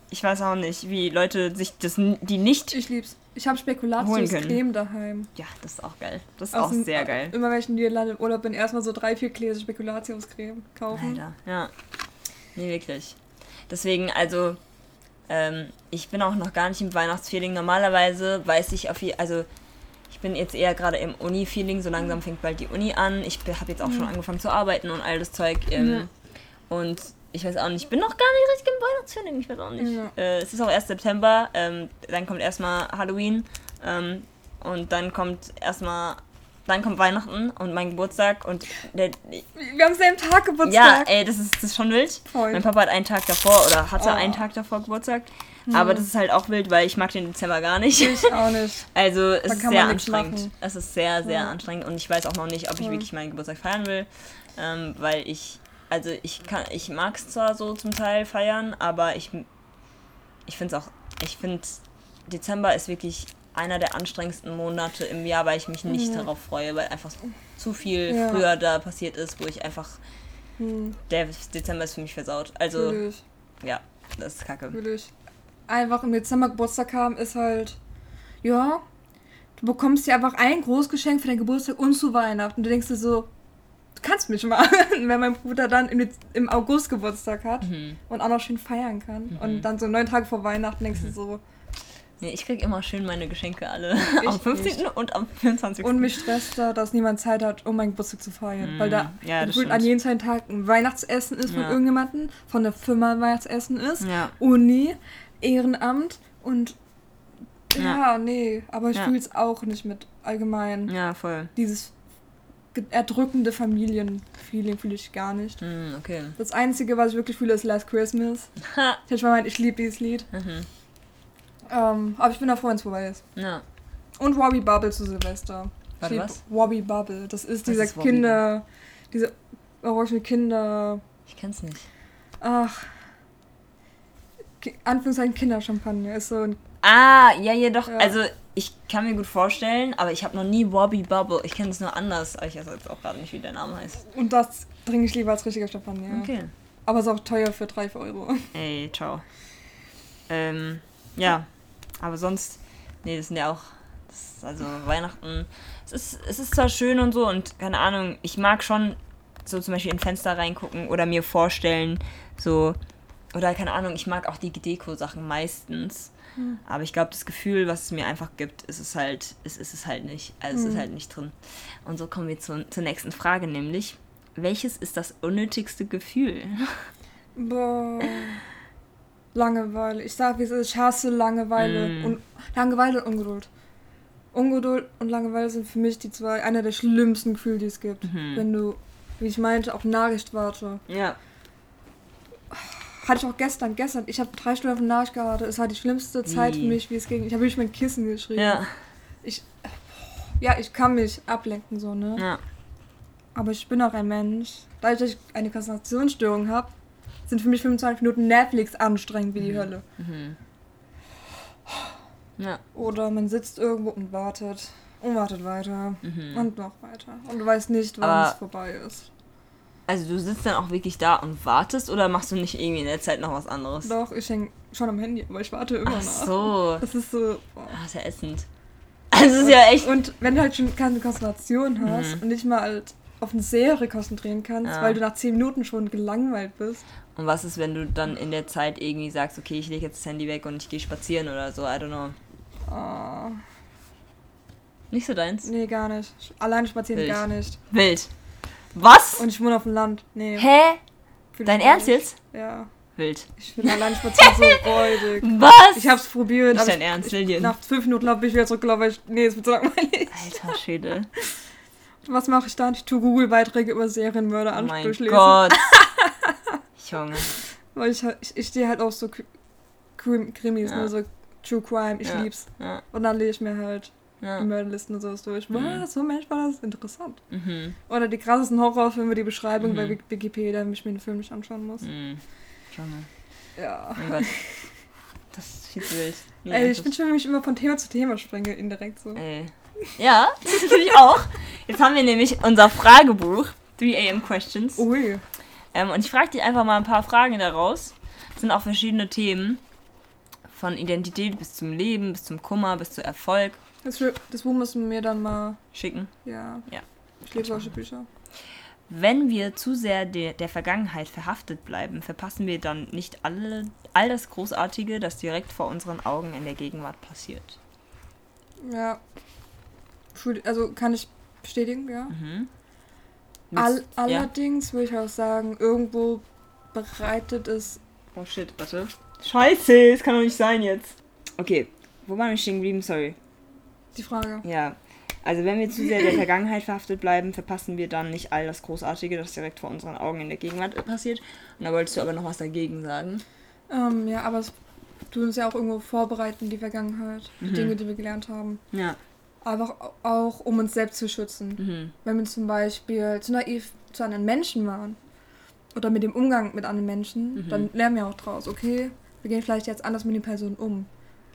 ich weiß auch nicht, wie Leute sich das, die nicht. Ich lieb's. Ich habe Spekulatius-Creme daheim. Ja, das ist auch geil. Das ist Aus auch dem- sehr geil. Immer wenn ich in Niederlande im Urlaub bin, erstmal so drei, vier Gläser Spekulatius-Creme kaufen. Alter, ja. Nee, wirklich. Deswegen, also, ähm, ich bin auch noch gar nicht im Weihnachtsfeeling. Normalerweise weiß ich auf jeden also ich bin jetzt eher gerade im Uni-Feeling, so langsam fängt bald die Uni an. Ich habe jetzt auch schon angefangen zu arbeiten und all das Zeug. Ähm, Ja. Und ich weiß auch nicht, ich bin noch gar nicht richtig im Weihnachtsfeeling, ich weiß auch nicht. Ja. Äh, es ist auch erst September, ähm, dann kommt erstmal Halloween ähm, und dann kommt erstmal, dann kommt Weihnachten und mein Geburtstag und der, Wir haben selben Tag ja, Geburtstag. ey, das ist, das ist schon wild. Voll. Mein Papa hat einen Tag davor oder hatte Oh. einen Tag davor Geburtstag. Aber das ist halt auch wild, weil ich mag den Dezember gar nicht. Ich auch nicht. Also es ist sehr anstrengend. Es ist sehr, sehr Ja. anstrengend und ich weiß auch noch nicht, ob ich Ja. wirklich meinen Geburtstag feiern will. Ähm, weil ich, also ich kann, ich mag es zwar so zum Teil feiern, aber ich, ich finde es auch, ich finde Dezember ist wirklich einer der anstrengendsten Monate im Jahr, weil ich mich nicht Ja. darauf freue, weil einfach zu viel Ja. früher da passiert ist, wo ich einfach, Hm, der Dezember ist für mich versaut. Also, fühl ich, ja, das ist kacke. fühl ich. Einfach im Dezember Geburtstag haben ist halt, ja, du bekommst dir einfach ein Großgeschenk für deinen Geburtstag und zu Weihnachten. Und du denkst dir so, du kannst mich mal. Wenn mein Bruder dann im, im August Geburtstag hat Mhm. und auch noch schön feiern kann. Und dann so neun Tage vor Weihnachten denkst du so, Nee, ich krieg immer schön meine Geschenke alle. Ich am 15. und am 24. Und mich stresst da, dass niemand Zeit hat, um meinen Geburtstag zu feiern. Mm, Weil da ja, das gefühlt an jedem zweiten Tag ein Weihnachtsessen ist von Ja. irgendjemandem, von der Firma ein Weihnachtsessen ist, Ja. Uni, Ehrenamt und ja, Ja. nee, aber ich Ja. fühle es auch nicht mit allgemein. Ja, voll. Dieses erdrückende Familienfeeling fühle ich gar nicht. Hm, okay. Das Einzige, was ich wirklich fühle, ist Last Christmas. Ich hätte mal ich liebe dieses Lied. Mhm. Ähm, aber ich bin da froh, wenn es vorbei ist. Ja. Und Wobby Bubble zu Silvester. Ich Warte, lieb was? Wobby Bubble. Das ist Was dieser ist Kinder. Diese orange Kinder. Ich kenn's nicht. Ach. Ki- Anführungszeichen Kinderchampagner. Ist so ein. Ah, ja, ja, doch. Ja. Also, ich kann mir gut vorstellen, aber ich habe noch nie Wobby Bubble. Ich kenne es nur anders, aber ich weiß jetzt auch gerade nicht, wie der Name heißt. Und das trinke ich lieber als richtiger Champagner. Okay. Aber ist auch teuer für 3 Euro. Ey, ciao. Ähm, ja. Aber sonst, nee, das sind ja auch, das also Weihnachten. Es ist, es ist zwar schön und so und keine Ahnung, ich mag schon so zum Beispiel in Fenster reingucken oder mir vorstellen, so, oder keine Ahnung, ich mag auch die Deko-Sachen meistens. Aber ich glaube, das Gefühl, was es mir einfach gibt, ist es halt, ist, ist es halt nicht. Also es ist halt nicht drin. Und so kommen wir zu, zur nächsten Frage, nämlich, welches ist das unnötigste Gefühl? Boah. Langeweile. Ich sag, wie es ist. Ich hasse Langeweile. Mm. Und Langeweile und Ungeduld. Ungeduld und Langeweile sind für mich die zwei, einer der schlimmsten Gefühle, die es gibt. Mhm. Wenn du, wie ich meinte, auf Nachricht warte. Ja. Hatte ich auch gestern. Gestern. Ich habe drei Stunden auf eine Nachricht gewartet. Es war die schlimmste Zeit für mich, wie es ging. Ich habe wirklich mein Kissen geschrieben. Ja. Ich, ja, ich kann mich ablenken, so, ne? Ja. Aber ich bin auch ein Mensch. Dadurch, dass ich eine Konzentrationsstörung habe, sind für mich 25 Minuten Netflix anstrengend wie die Hölle. Ja. Oder man sitzt irgendwo und wartet und wartet weiter Mhm. und noch weiter. Und du weißt nicht, wann es vorbei ist. Also du sitzt dann auch wirklich da und wartest oder machst du nicht irgendwie in der Zeit noch was anderes? Doch, ich hänge schon am Handy, aber ich warte immer Ach nach. so. Das ist so. Boah. Ah, ist ja ätzend. Also es ist ja echt. Und wenn du halt schon keine Konzentration hast Mhm. und nicht mal halt auf eine Serie konzentrieren kannst, Ja. weil du nach 10 Minuten schon gelangweilt bist. Und was ist, wenn du dann in der Zeit irgendwie sagst, okay, ich lege jetzt das Handy weg und ich gehe spazieren oder so, I don't know. Ah, Nicht so deins? nee, gar nicht. Alleine spazieren Wild. gar nicht. Wild. Was? Und ich wohne auf dem Land. Nee. Hä? Dein Ernst nicht. jetzt? Ja. Wild. Ich finde alleine spazieren so räudig. Was? Ich hab's probiert, Nicht dein ich, Ernst, Lillian? nach fünf Minuten glaube ich wieder zurückgelaufen, weil ich, nee, es wird so langweilig. Alter Schädel. Was mache ich dann? Ich tue Google-Beiträge über Serienmörder Oh an mein durchlesen. Gott. Junge. Weil ich, ich, ich stehe halt auch so Krimis, Ja. ne, so True Crime, ich Ja. lieb's. Ja. Und dann lese ich mir halt Ja. Mörderlisten und sowas durch. Mhm. Was? So Mensch, war das interessant. Mhm. Oder die krassesten Horrorfilme, die Beschreibung Mhm. bei Wik- Wikipedia, damit ich mir den Film nicht anschauen muss. Mhm. Junge. Ja. Mein Gott. Das ist viel zu wild. Ja, Ey, ich bin schon, wenn ich immer von Thema zu Thema springe, indirekt so. Ey. Ja, das finde ich auch. Jetzt haben wir nämlich unser Fragebuch, 3 AM Questions. Ui. Ähm, und ich frage dich einfach mal ein paar Fragen daraus. Das sind auch verschiedene Themen. Von Identität bis zum Leben, bis zum Kummer, bis zu Erfolg. Das, das Buch müssen wir dann mal, Schicken. ja. Ja. Ich lese solche Bücher. Wenn wir zu sehr de der Vergangenheit verhaftet bleiben, verpassen wir dann nicht alle, all das Großartige, das direkt vor unseren Augen in der Gegenwart passiert. Ja. Also kann ich bestätigen, ja. Mhm. All, ja. allerdings würde ich auch sagen, irgendwo bereitet es. Oh shit, warte. Scheiße, das kann doch nicht sein jetzt. Okay, wo waren wir stehen geblieben? Sorry. Die Frage. Ja. Also wenn wir zu sehr der Vergangenheit verhaftet bleiben, verpassen wir dann nicht all das Großartige, das direkt vor unseren Augen in der Gegenwart passiert. Und da wolltest du aber noch was dagegen sagen. Ähm, ja, aber es tut uns ja auch irgendwo vorbereiten, die Vergangenheit, die Mhm. Dinge, die wir gelernt haben. Ja. Aber auch, um uns selbst zu schützen. Mhm. Wenn wir zum Beispiel zu naiv zu anderen Menschen waren oder mit dem Umgang mit anderen Menschen, Mhm. dann lernen wir auch draus, okay, wir gehen vielleicht jetzt anders mit den Personen um.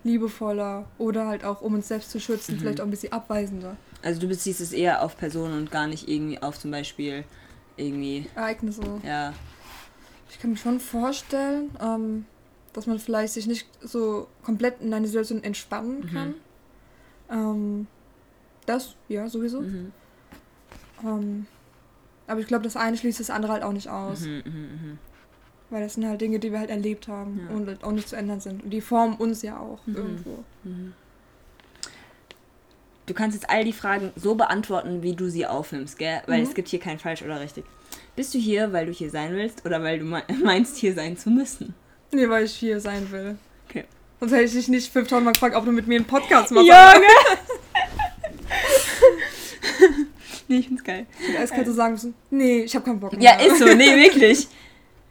Liebevoller oder halt auch, um uns selbst zu schützen, Mhm. vielleicht auch ein bisschen abweisender. Also du beziehst es eher auf Personen und gar nicht irgendwie auf zum Beispiel irgendwie, Ereignisse. ja. Ich kann mir schon vorstellen, ähm, dass man vielleicht sich nicht so komplett in eine Situation entspannen Mhm. kann. Ähm, Das, ja, sowieso. Mhm. Ähm, aber ich glaube, das eine schließt das andere halt auch nicht aus. Mhm, mhm, mhm. Weil das sind halt Dinge, die wir halt erlebt haben Ja. und auch nicht zu ändern sind. Und die formen uns ja auch Mhm. irgendwo. Du kannst jetzt all die Fragen so beantworten, wie du sie aufnimmst, gell? Weil Mhm. es gibt hier kein falsch oder richtig. Bist du hier, weil du hier sein willst oder weil du me- meinst, hier sein zu müssen? Nee, weil ich hier sein will. Okay. Sonst hätte ich dich nicht 5000 Mal gefragt, ob du mit mir einen Podcast machst. Junge! nee, ich find's geil. Erst hätte sagen müssen, nee, ich habe keinen Bock mehr. Ja, ist so, nee, wirklich.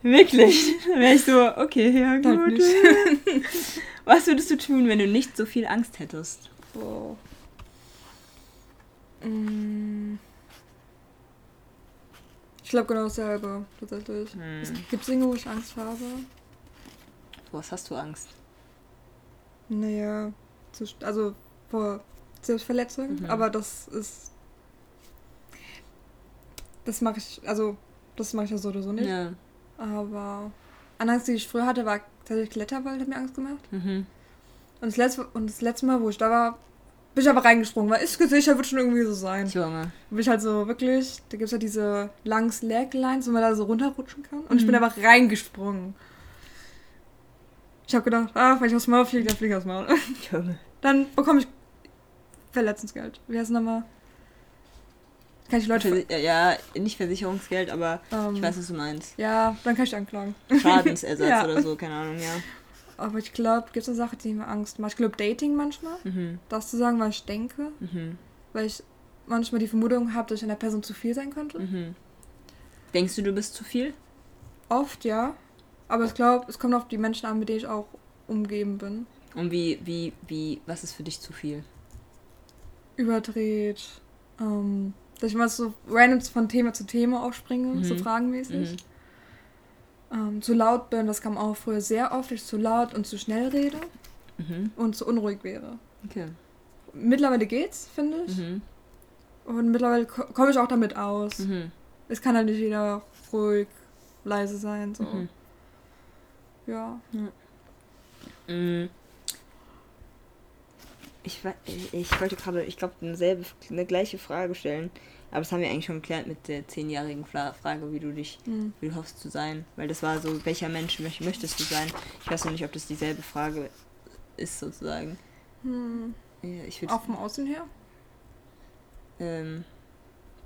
Wirklich. Dann wäre ich so, okay, ja Halt gut. Was würdest du tun, wenn du nicht so viel Angst hättest? Boah. Mm. Ich glaube genau dasselbe, tatsächlich. Hm. Es gibt Dinge, wo ich Angst habe. Vor was hast du Angst? Naja, zu, also vor Selbstverletzung, Mhm. aber das ist. Das mache ich, also, das mache ich ja so oder so nicht. Ja. Aber eine Angst, die ich früher hatte, war tatsächlich Kletterwald, hat mir Angst gemacht. Mhm. Und das letzte, und das letzte Mal, wo ich da war, bin ich aber reingesprungen, weil ist sicher, wird schon irgendwie so sein. Junge. Bin ich halt so wirklich, da gibt es ja diese langen Slacklines, wo man da so runterrutschen kann. Und ich bin Mhm. einfach reingesprungen. Ich habe gedacht, ah, wenn ich aufs Maul fliege, dann fliege ich aufs Maul. Junge. Dann bekomme ich Verletzungsgeld. Wie heißt es nochmal? Kann ich Leute... Ja, nicht Versicherungsgeld, aber ähm, ich weiß, was du meinst. Ja, dann kann ich anklagen. Schadensersatz Ja. oder so, keine Ahnung, ja. Aber ich glaube, gibt es eine Sache, die mir Angst macht. Ich glaube, Dating manchmal. Mhm. Das zu sagen, was ich denke. Mhm. Weil ich manchmal die Vermutung habe, dass ich einer Person zu viel sein könnte. Mhm. Denkst du, du bist zu viel? Oft, ja. Aber ich glaube, es kommt auf die Menschen an, mit denen ich auch umgeben bin. Und wie, wie, wie, was ist für dich zu viel? Überdreht. Ähm, dass ich mal so random von Thema zu Thema aufspringe, so Mhm. fragenmäßig. Mhm. Ähm, zu laut bin, das kam auch früher sehr oft, dass ich zu laut und zu schnell rede Mhm. und zu unruhig wäre. Okay. Mittlerweile geht's, finde ich. Mhm. Und mittlerweile ko komme ich auch damit aus. Mhm. Es kann halt nicht jeder ruhig, leise sein. So. Mhm. Ja. Ich, ich wollte gerade, ich glaube, eine, eine gleiche Frage stellen. Aber das haben wir eigentlich schon geklärt mit der zehnjährigen Frage, wie du dich, Hm. wie du hoffst zu sein. Weil das war so, welcher Mensch möch- möchtest du sein? Ich weiß noch nicht, ob das dieselbe Frage ist, sozusagen. Hm. Ja, ich. Auch vom Außen her? Ähm,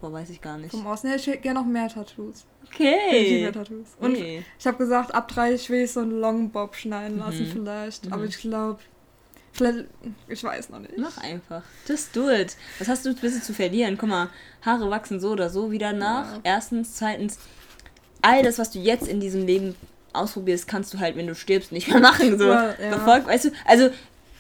boah, weiß ich gar nicht. Vom Außen her, ich hätte gerne noch mehr Tattoos. Okay. Definitiv mehr Tattoos. Und Nee. ich habe gesagt, ab 30 will ich so einen Long Bob schneiden lassen Mhm. vielleicht. Mhm. Aber ich glaube, vielleicht, ich weiß noch nicht. Mach einfach. Just do it. Was hast du ein bisschen zu verlieren? Guck mal, Haare wachsen so oder so wieder nach. Ja. Erstens. Zweitens, all das, was du jetzt in diesem Leben ausprobierst, kannst du halt, wenn du stirbst, nicht mehr machen. So. Ja, ja. Weißt du? Also,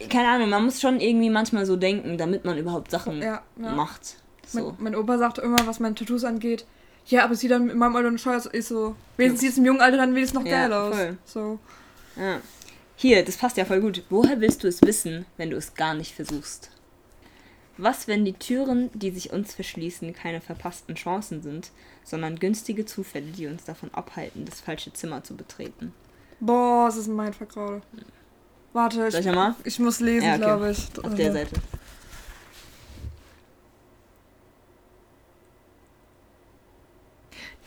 keine Ahnung, man muss schon irgendwie manchmal so denken, damit man überhaupt Sachen Ja, macht. So. Mein, mein Opa sagte immer, was meine Tattoos angeht, ja, aber sieht dann in meinem Alter schon aus. Ich so, wenigstens sieht es im jungen Alter dann wenigstens noch geil aus. voll. So. Ja. Hier, das passt ja voll gut. Woher willst du es wissen, wenn du es gar nicht versuchst? Was, wenn die Türen, die sich uns verschließen, keine verpassten Chancen sind, sondern günstige Zufälle, die uns davon abhalten, das falsche Zimmer zu betreten? Boah, das ist mein Mindfuck gerade. Warte, ich mal? ich muss lesen, Ja, okay. glaube ich. Auf der Seite.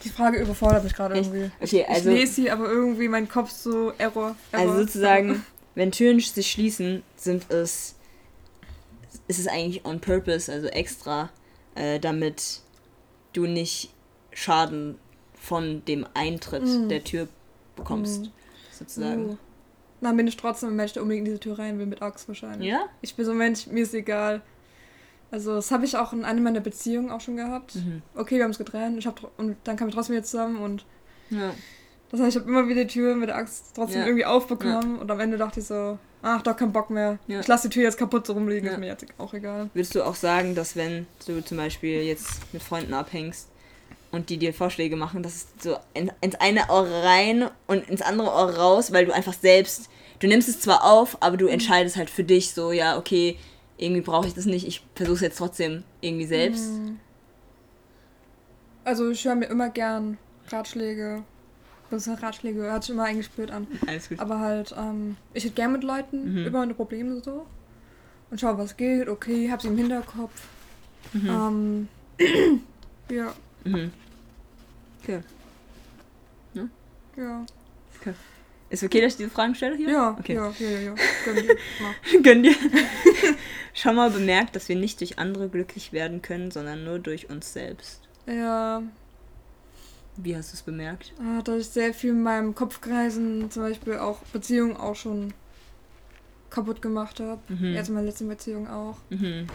Die Frage überfordert mich gerade irgendwie. Okay, also, ich lese sie, aber irgendwie mein Kopf so Error. Error also sozusagen, wenn Türen sich schließen, sind es, ist es eigentlich on purpose, also extra, äh, damit du nicht Schaden von dem Eintritt Mm. der Tür bekommst, Mm. sozusagen. Uh. Dann bin ich trotzdem ein Mensch, der unbedingt in diese Tür rein will mit Axt wahrscheinlich. Ja? Ich bin so ein Mensch, mir ist egal. Also das habe ich auch in einer meiner Beziehungen auch schon gehabt. Mhm. Okay, wir haben uns getrennt ich hab, und dann kamen wir trotzdem wieder zusammen und Ja. das heißt, ich habe immer wieder die Tür mit der Axt trotzdem Ja. irgendwie aufbekommen und am Ende dachte ich so, ach, doch kein Bock mehr. Ja. Ich lasse die Tür jetzt kaputt so rumliegen, Ja. ist mir jetzt auch egal. Würdest du auch sagen, dass wenn du zum Beispiel jetzt mit Freunden abhängst und die dir Vorschläge machen, dass es so in, ins eine Ohr rein und ins andere Ohr raus, weil du einfach selbst, du nimmst es zwar auf, aber du entscheidest halt für dich so, ja, okay, irgendwie brauche ich das nicht, ich versuche es jetzt trotzdem irgendwie selbst. Mhm. Also ich höre mir immer gern Ratschläge. Das Ratschläge, hört sich immer eigentlich blöd an. Alles gut. Aber halt, ähm, ich rede gern mit Leuten Mhm. über meine Probleme so. Und schau, was geht, okay, hab sie im Hinterkopf. Ähm, ja, Mhm. Okay. ja. Ist okay, dass ich diese Fragen stelle hier? Ja, Okay. ja, ja, ja, ja. Gönn dir. Mach. Gönn dir. Schon mal bemerkt, dass wir nicht durch andere glücklich werden können, sondern nur durch uns selbst. Ja, Wie hast du es bemerkt? Ah, da ich sehr viel in meinem Kopfkreisen zum Beispiel auch Beziehungen auch schon kaputt gemacht habe. Mhm. In meiner letzten Beziehung auch. Mhm.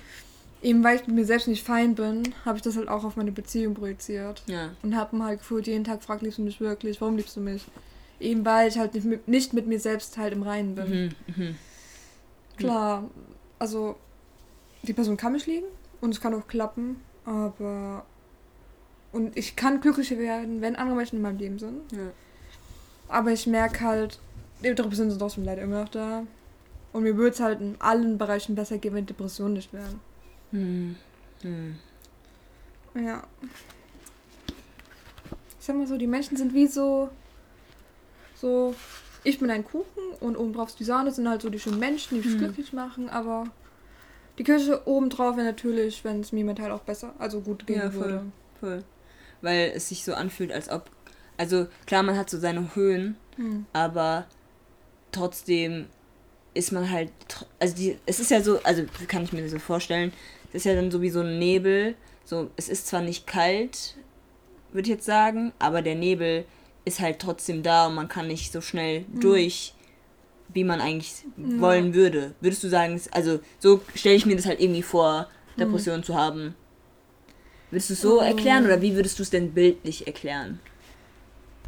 Eben weil ich mit mir selbst nicht fein bin, habe ich das halt auch auf meine Beziehung projiziert. Ja. Und habe mir halt gefühlt, jeden Tag fragt, liebst du mich wirklich? Warum liebst du mich? Eben weil ich halt nicht mit, nicht mit mir selbst halt im Reinen bin. Mhm. Mhm. Klar, also die Person kann mich lieben und es kann auch klappen, aber und ich kann glücklicher werden, wenn andere Menschen in meinem Leben sind. Ja. Aber ich merke halt, die Depressionen sind trotzdem leider immer noch da. Und mir würde es halt in allen Bereichen besser gehen, wenn Depressionen nicht wären. Mhm. Mhm. Ja. Ich sag mal so, die Menschen sind wie so. So. Ich bin ein Kuchen und oben drauf ist die Sahne, sind halt so die schönen Menschen, die mich Hm. glücklich machen, aber die Kirsche oben drauf wäre natürlich, wenn es mir mental auch besser, also gut gehen Ja, voll. würde. Voll. Weil es sich so anfühlt, als ob. Also klar, man hat so seine Höhen, Hm. aber trotzdem ist man halt. Also die, es ist ja so, also kann ich mir so vorstellen, es ist ja dann so wie so ein Nebel. So, es ist zwar nicht kalt, würde ich jetzt sagen, aber der Nebel ist halt trotzdem da und man kann nicht so schnell durch, wie man eigentlich Ja. wollen würde. Würdest du sagen, also so stelle ich mir das halt irgendwie vor, Depressionen zu haben. Würdest du es so Oh. erklären oder wie würdest du es denn bildlich erklären?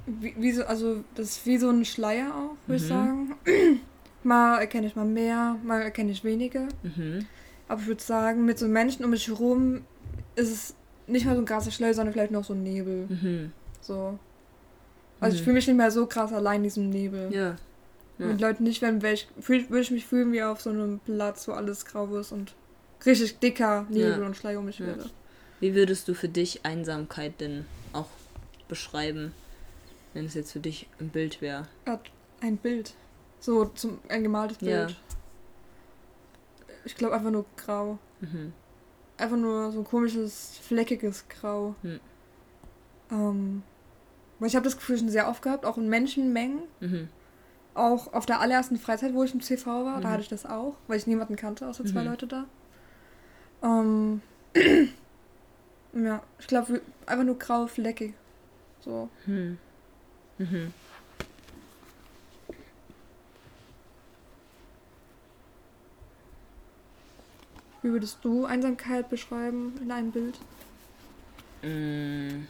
Wie, wie so, also das ist wie so ein Schleier auch, würde ich Mhm. sagen. mal erkenne ich mal mehr, mal erkenne ich weniger. Mhm. Aber ich würde sagen, mit so Menschen um mich herum ist es nicht mal so ein krasser Schleier, sondern vielleicht noch so ein Nebel. Mhm. So. Also ich Mhm. fühle mich nicht mehr so krass allein in diesem Nebel. Ja. ja. Mit Leuten nicht, wenn ich, würde ich mich fühlen wie auf so einem Platz, wo alles grau ist und richtig dicker Nebel Ja. und Schleier um mich Ja. wäre. Wie würdest du für dich Einsamkeit denn auch beschreiben, wenn es jetzt für dich ein Bild wäre? Hat ein Bild. So zum, ein gemaltes Ja. Bild. Ich glaube einfach nur grau. Mhm. Einfach nur so ein komisches, fleckiges Grau. Hm. Ähm, ich habe das Gefühl schon sehr oft gehabt, auch in Menschenmengen. Mhm. Auch auf der allerersten Freizeit, wo ich im CV war, da Mhm. hatte ich das auch, weil ich niemanden kannte, außer zwei Mhm. Leute da. Ähm, ja, ich glaube, einfach nur grau, fleckig. So. Hm. Mhm. Wie würdest du Einsamkeit beschreiben in einem Bild? Mm.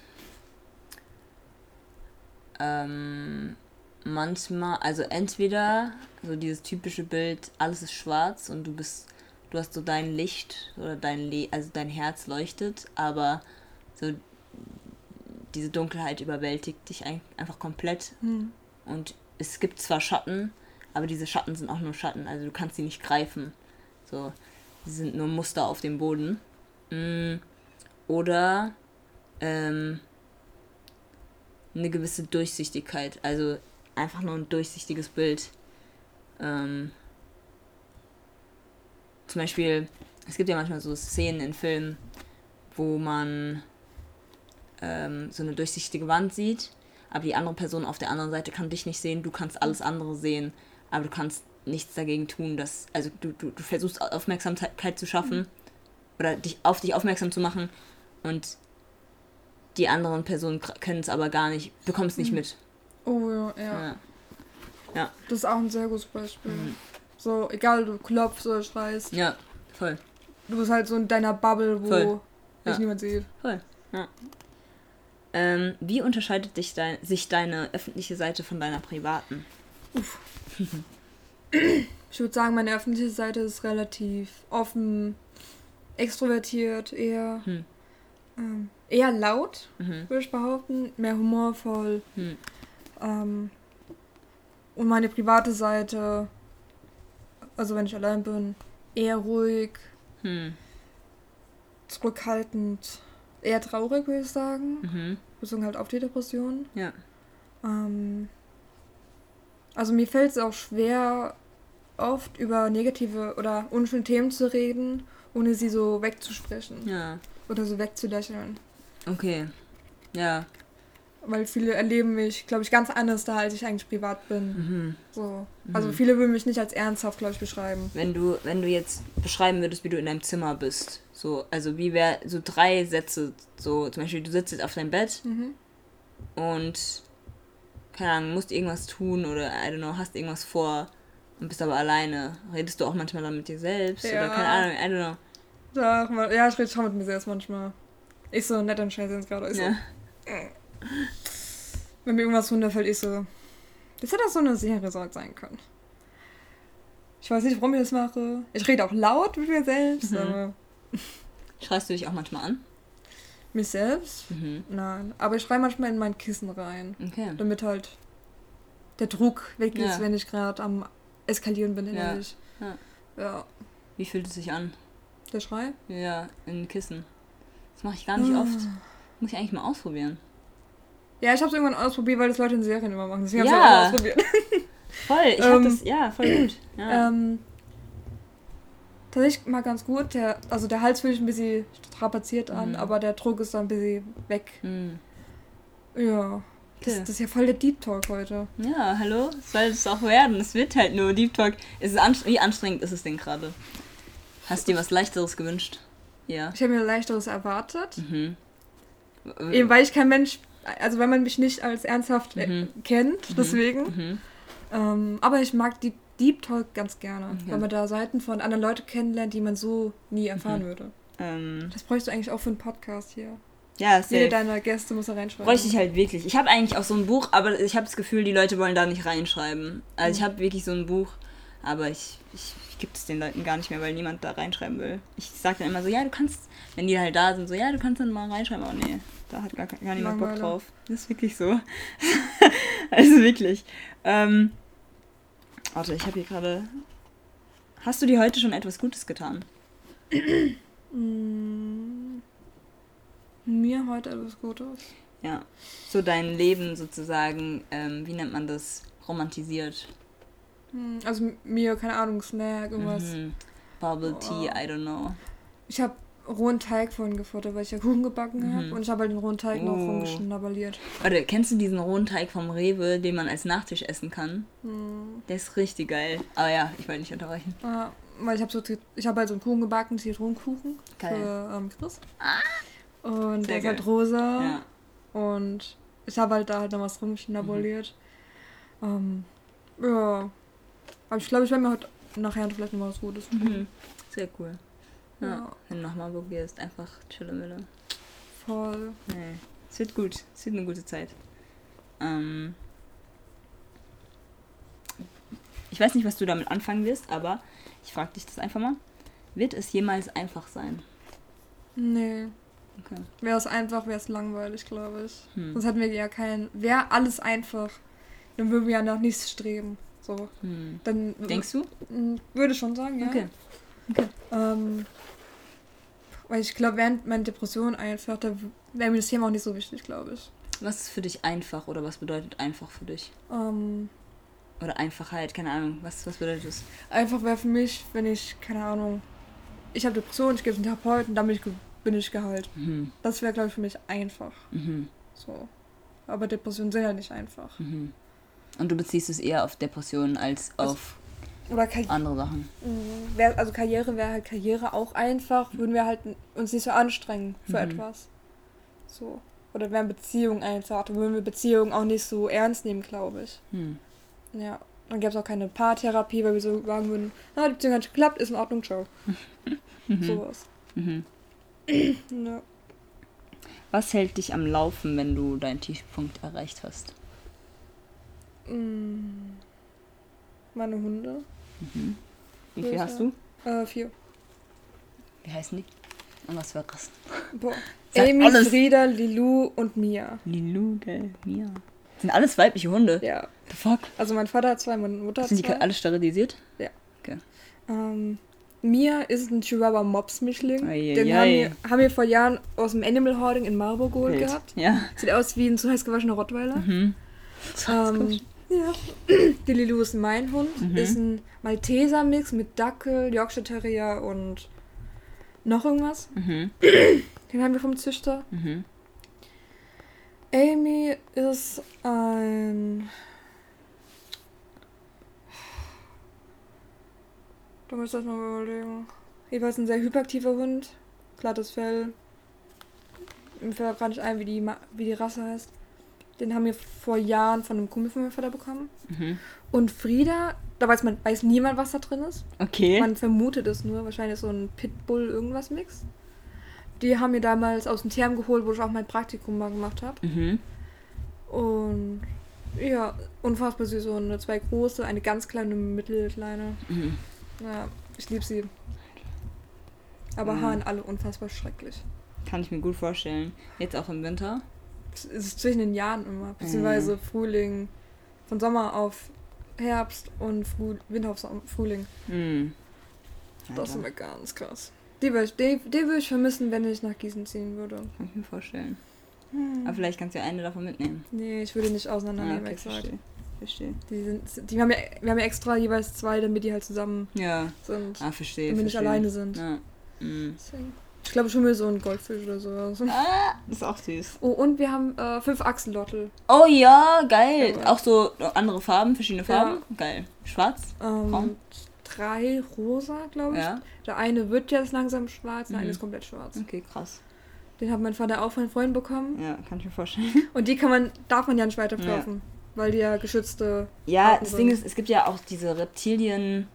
Ähm, manchmal, also entweder so dieses typische Bild, alles ist schwarz und du bist, du hast so dein Licht oder dein Le also dein Herz leuchtet, aber so diese Dunkelheit überwältigt dich ein einfach komplett Hm. und es gibt zwar Schatten, aber diese Schatten sind auch nur Schatten, also du kannst sie nicht greifen. So, sie sind nur Muster auf dem Boden. Mm, Oder ähm, eine gewisse Durchsichtigkeit, also einfach nur ein durchsichtiges Bild. Ähm, zum Beispiel, es gibt ja manchmal so Szenen in Filmen, wo man ähm, so eine durchsichtige Wand sieht, aber die andere Person auf der anderen Seite kann dich nicht sehen, du kannst alles andere sehen, aber du kannst nichts dagegen tun, dass, also du, du, du versuchst Aufmerksamkeit zu schaffen oder dich auf dich aufmerksam zu machen und die anderen Personen können es aber gar nicht, bekommen es nicht Mhm. mit. Oh ja, ja, Ja. Das ist auch ein sehr gutes Beispiel. Mhm. So, egal, du klopfst oder schreist. ja, voll. Du bist halt so in deiner Bubble, wo Voll. dich Ja. niemand sieht. Voll. Ja. Ähm, wie unterscheidet dich dein, sich deine öffentliche Seite von deiner privaten? Ich würde sagen, meine öffentliche Seite ist relativ offen, extrovertiert, eher, Hm. Ähm, eher laut, Mhm. würde ich behaupten, mehr humorvoll. Hm. Ähm, und meine private Seite, also wenn ich allein bin, eher ruhig, Hm. zurückhaltend, eher traurig, würde ich sagen. Mhm. Bezogen halt auf die Depression. Ja. Ähm, also mir fällt es auch schwer, oft über negative oder unschöne Themen zu reden ohne sie so wegzusprechen Ja. Oder so wegzulächeln. Okay. Ja. Weil viele erleben mich, glaube ich, ganz anders da, als ich eigentlich privat bin. Mhm. So. Also viele würden mich nicht als ernsthaft, glaube ich, beschreiben. Wenn du, wenn du jetzt beschreiben würdest, wie du in deinem Zimmer bist, so, also wie wäre so drei Sätze, so zum Beispiel, du sitzt jetzt auf deinem Bett Mhm. und keine Ahnung, musst irgendwas tun oder I don't know, hast irgendwas vor und bist aber alleine. Redest du auch manchmal dann mit dir selbst Ja. oder keine Ahnung, I don't know. Sag mal, ja, ich rede schon mit mir selbst manchmal. Ich so nett und scheiße ins gerade. Ich so, Ja. Wenn mir irgendwas runterfällt, ich so. Das hätte auch so eine sichere Sorge sein können. Ich weiß nicht, warum ich das mache. Ich rede auch laut mit mir selbst, Mhm. aber Schreist du dich auch manchmal an? mich selbst? Mhm. Nein. Aber ich schreibe manchmal in mein Kissen rein. Okay. Damit halt der Druck weg ist, Ja. wenn ich gerade am Eskalieren bin Ja. Ja. Ja. Wie fühlt es sich an? Der Schrei? Ja, in Kissen. Das mache ich gar nicht Ah. oft. Muss ich eigentlich mal ausprobieren. Ja, ich habe es irgendwann ausprobiert, weil das Leute in Serien immer machen. Deswegen habe ich Ja. auch ausprobiert. Voll, ich Ähm, das, ja, voll gut. Ja. Ähm, tatsächlich mal ganz gut. Der, also der Hals fühlt sich ein bisschen strapaziert an, Mhm. aber der Druck ist dann ein bisschen weg. Hm. Ja. Das, das ist ja voll der Deep Talk heute. Ja, hallo? Es soll es auch werden. Es wird halt nur Deep Talk. Es ist anst wie anstrengend ist es denn gerade? Hast du dir was Leichteres gewünscht? Ja. Ich habe mir leichteres erwartet. Mhm. Eben weil ich kein Mensch, also wenn man mich nicht als ernsthaft äh, Mhm. kennt, deswegen. Mhm. Ähm, aber ich mag Deep, Deep Talk ganz gerne, weil man da Seiten von anderen Leuten kennenlernt, die man so nie erfahren Mhm. würde. Ähm, Das bräuchst du eigentlich auch für einen Podcast hier. ja, Jede safe. deiner Gäste muss da reinschreiben. Bräuchte ich halt wirklich. Ich habe eigentlich auch so ein Buch, aber ich habe das Gefühl, die Leute wollen da nicht reinschreiben. Also ich Mhm. habe wirklich so ein Buch, aber ich, ich, ich gebe es den Leuten gar nicht mehr, weil niemand da reinschreiben will. Ich sage dann immer so, ja, du kannst, wenn die halt da sind, so, ja, du kannst dann mal reinschreiben, aber nee, da hat gar, gar niemand Bock drauf. Das ist wirklich so. also wirklich. Ähm, warte, ich habe hier gerade... Hast du dir heute schon etwas Gutes getan? Mm, mir heute etwas Gutes. Ja. So dein Leben sozusagen, ähm, wie nennt man das, romantisiert. Hm, Also mir, keine Ahnung, Snack, irgendwas. Mhm. Bubble Tea, Oh. I don't know. Ich habe rohen Teig vorhin gefuttert, weil ich ja Kuchen gebacken Mhm. habe. Und ich habe halt den rohen Teig noch Oh. rumgeschnabbaliert. Warte, kennst du diesen rohen Teig vom Rewe, den man als Nachtisch essen kann? Hm. Der ist richtig geil. Aber ja, ich wollte nicht unterbrechen. Ah, weil ich habe so, ich habe halt so einen Kuchen gebacken, Zitronenkuchen Geil. für ähm, Chris. Und Sehr der ist halt rosa. Ja. Und ich habe halt da halt noch was rumschnabuliert. Ähm, ja. Aber ich glaube, ich werde mir heute nachher vielleicht noch mal was Gutes tun. Mhm. Sehr cool. Ja. Ja. Wenn du nochmal Marburg gehst, einfach chillen Mille. Voll. Nee. Es wird gut. Es wird eine gute Zeit. Ähm ich weiß nicht, was du damit anfangen wirst, aber ich frage dich das einfach mal. Wird es jemals einfach sein? Nee. Okay. Wäre es einfach, wäre es langweilig, glaube ich. Hm. Sonst hätten wir ja kein. Wäre alles einfach, dann würden wir ja nach nichts streben. So. Hm. Dann Denkst du? Würde schon sagen, ja. Okay. Ähm, weil ich glaube, während meiner Depression einfach, da wäre mir das Thema auch nicht so wichtig, glaube ich. Was ist für dich einfach oder was bedeutet einfach für dich? Ähm, Oder Einfachheit, keine Ahnung. Was, was bedeutet das? einfach wäre für mich, wenn ich, keine Ahnung, ich habe Depression, ich gehe zum Therapeuten, dann bin ich, ge- bin ich geheilt. Mhm. Das wäre, glaube ich, für mich einfach. Mhm. So. Aber Depressionen sind ja nicht einfach. Mhm. Und du beziehst es eher auf Depressionen als Also- auf Karriere. andere Sachen. Wär, also Karriere wäre halt Karriere auch einfach, würden wir halt uns nicht so anstrengen für Mhm. etwas. So. Oder wären Beziehungen einfach, dann würden wir Beziehungen auch nicht so ernst nehmen, glaube ich. Hm. Ja. Dann gäbe es auch keine Paartherapie, weil wir so sagen würden, na, die Beziehung hat nicht geklappt, ist in Ordnung, ciao. Sowas. Mhm. Ja. Was hält dich am Laufen, wenn du deinen Tiefpunkt erreicht hast? Mm. Meine Hunde. Wie viel hast du? Äh, vier. Wie heißen die? Und was für Rassen? Boah. Amy, alles. Frieda, Lilou und Mia. Lilu, gell, Mia. Sind alles weibliche Hunde? Ja. The fuck? Also mein Vater hat zwei, meine Mutter hat Sind die zwei. alle sterilisiert? Ähm, Mia ist ein Chihuahua Mops Mischling. Eieiei. Den haben wir, haben wir vor Jahren aus dem Animal Hoarding in Marburg geholt Wild. gehabt. Ja. Sieht aus wie ein zu heiß gewaschener Rottweiler. Mhm. Ähm, ja. Die Lilou ist mein Hund. Mhm. Ist ein Malteser-Mix mit Dackel, Yorkshire Terrier und noch irgendwas. Mhm. Den haben wir vom Züchter. Mhm. Amy ist ein. Du musst das mal überlegen. Jeweils ein sehr hyperaktiver Hund. Glattes Fell. Mir fällt gerade nicht ein, wie die, Ma- wie die Rasse heißt. Den haben wir vor Jahren von einem Kumpel von meinem Vater bekommen. Mhm. Und Frieda, da weiß man weiß niemand, was da drin ist. Okay. Man vermutet es nur. Wahrscheinlich so ein Pitbull irgendwas Mix. Die haben wir damals aus dem Therm geholt, wo ich auch mein Praktikum mal gemacht habe. Mhm. Und ja, unfassbar süß. So eine zwei große, eine ganz kleine, eine mittelkleine. Mhm. Ja, ich liebe sie. Aber Mhm. Haaren alle unfassbar schrecklich. Kann ich mir gut vorstellen. Jetzt auch im Winter. Es ist zwischen den Jahren immer. Beziehungsweise Frühling. Von Sommer auf Herbst und Früh Winter auf Frühling. Mhm. Das ist immer ganz krass. Die würde ich, die, die würd ich vermissen, wenn ich nach Gießen ziehen würde. Kann ich mir vorstellen. Hm. Aber vielleicht kannst du ja eine davon mitnehmen. Nee, ich würde nicht Ah, auseinandernehmen, okay, exakt. verstehe. Verstehe. Die sind, die haben ja, wir haben ja extra jeweils zwei, damit die halt zusammen Ja. sind. Ah, verstehe. damit wir nicht verstehe. alleine sind. Ja. Mhm. Deswegen. Ich glaube schon mal so ein Goldfisch oder sowas. Ah, ist auch süß. Oh, und wir haben äh, fünf Axolotl. Oh ja, geil. Ja. Auch so andere Farben, verschiedene Ja. Farben. Geil. Schwarz? Ähm, Braun? drei rosa, glaube ich. Ja. Der eine wird jetzt langsam schwarz, der Mhm. eine ist komplett schwarz. Okay, krass. Den hat mein Vater auch von einem Freund bekommen. Ja, kann ich mir vorstellen. Und die kann man, darf man ja nicht weiterkaufen. Weil die ja geschützte. Ja, Arten das sind. Ding ist, es gibt ja auch diese Reptilien.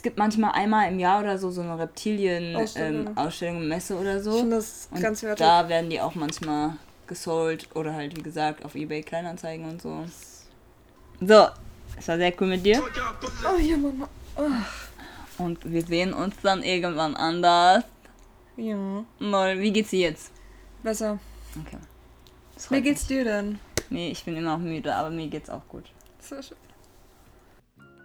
Es gibt manchmal einmal im Jahr oder so so eine Reptilien-Ausstellung, Ausstellung. ähm, Messe oder Ich so. finde das Und ganz wertig. da werden die auch manchmal gesold oder halt, wie gesagt, auf Ebay Kleinanzeigen und so. So, es war sehr cool mit dir. Oh ja, Mama. Und wir sehen uns dann irgendwann anders. Ja. Lol, wie geht's dir jetzt? Besser. Okay. Wie geht's dir denn? mich. Nee, ich bin immer noch müde, aber mir geht's auch gut. Sehr schön.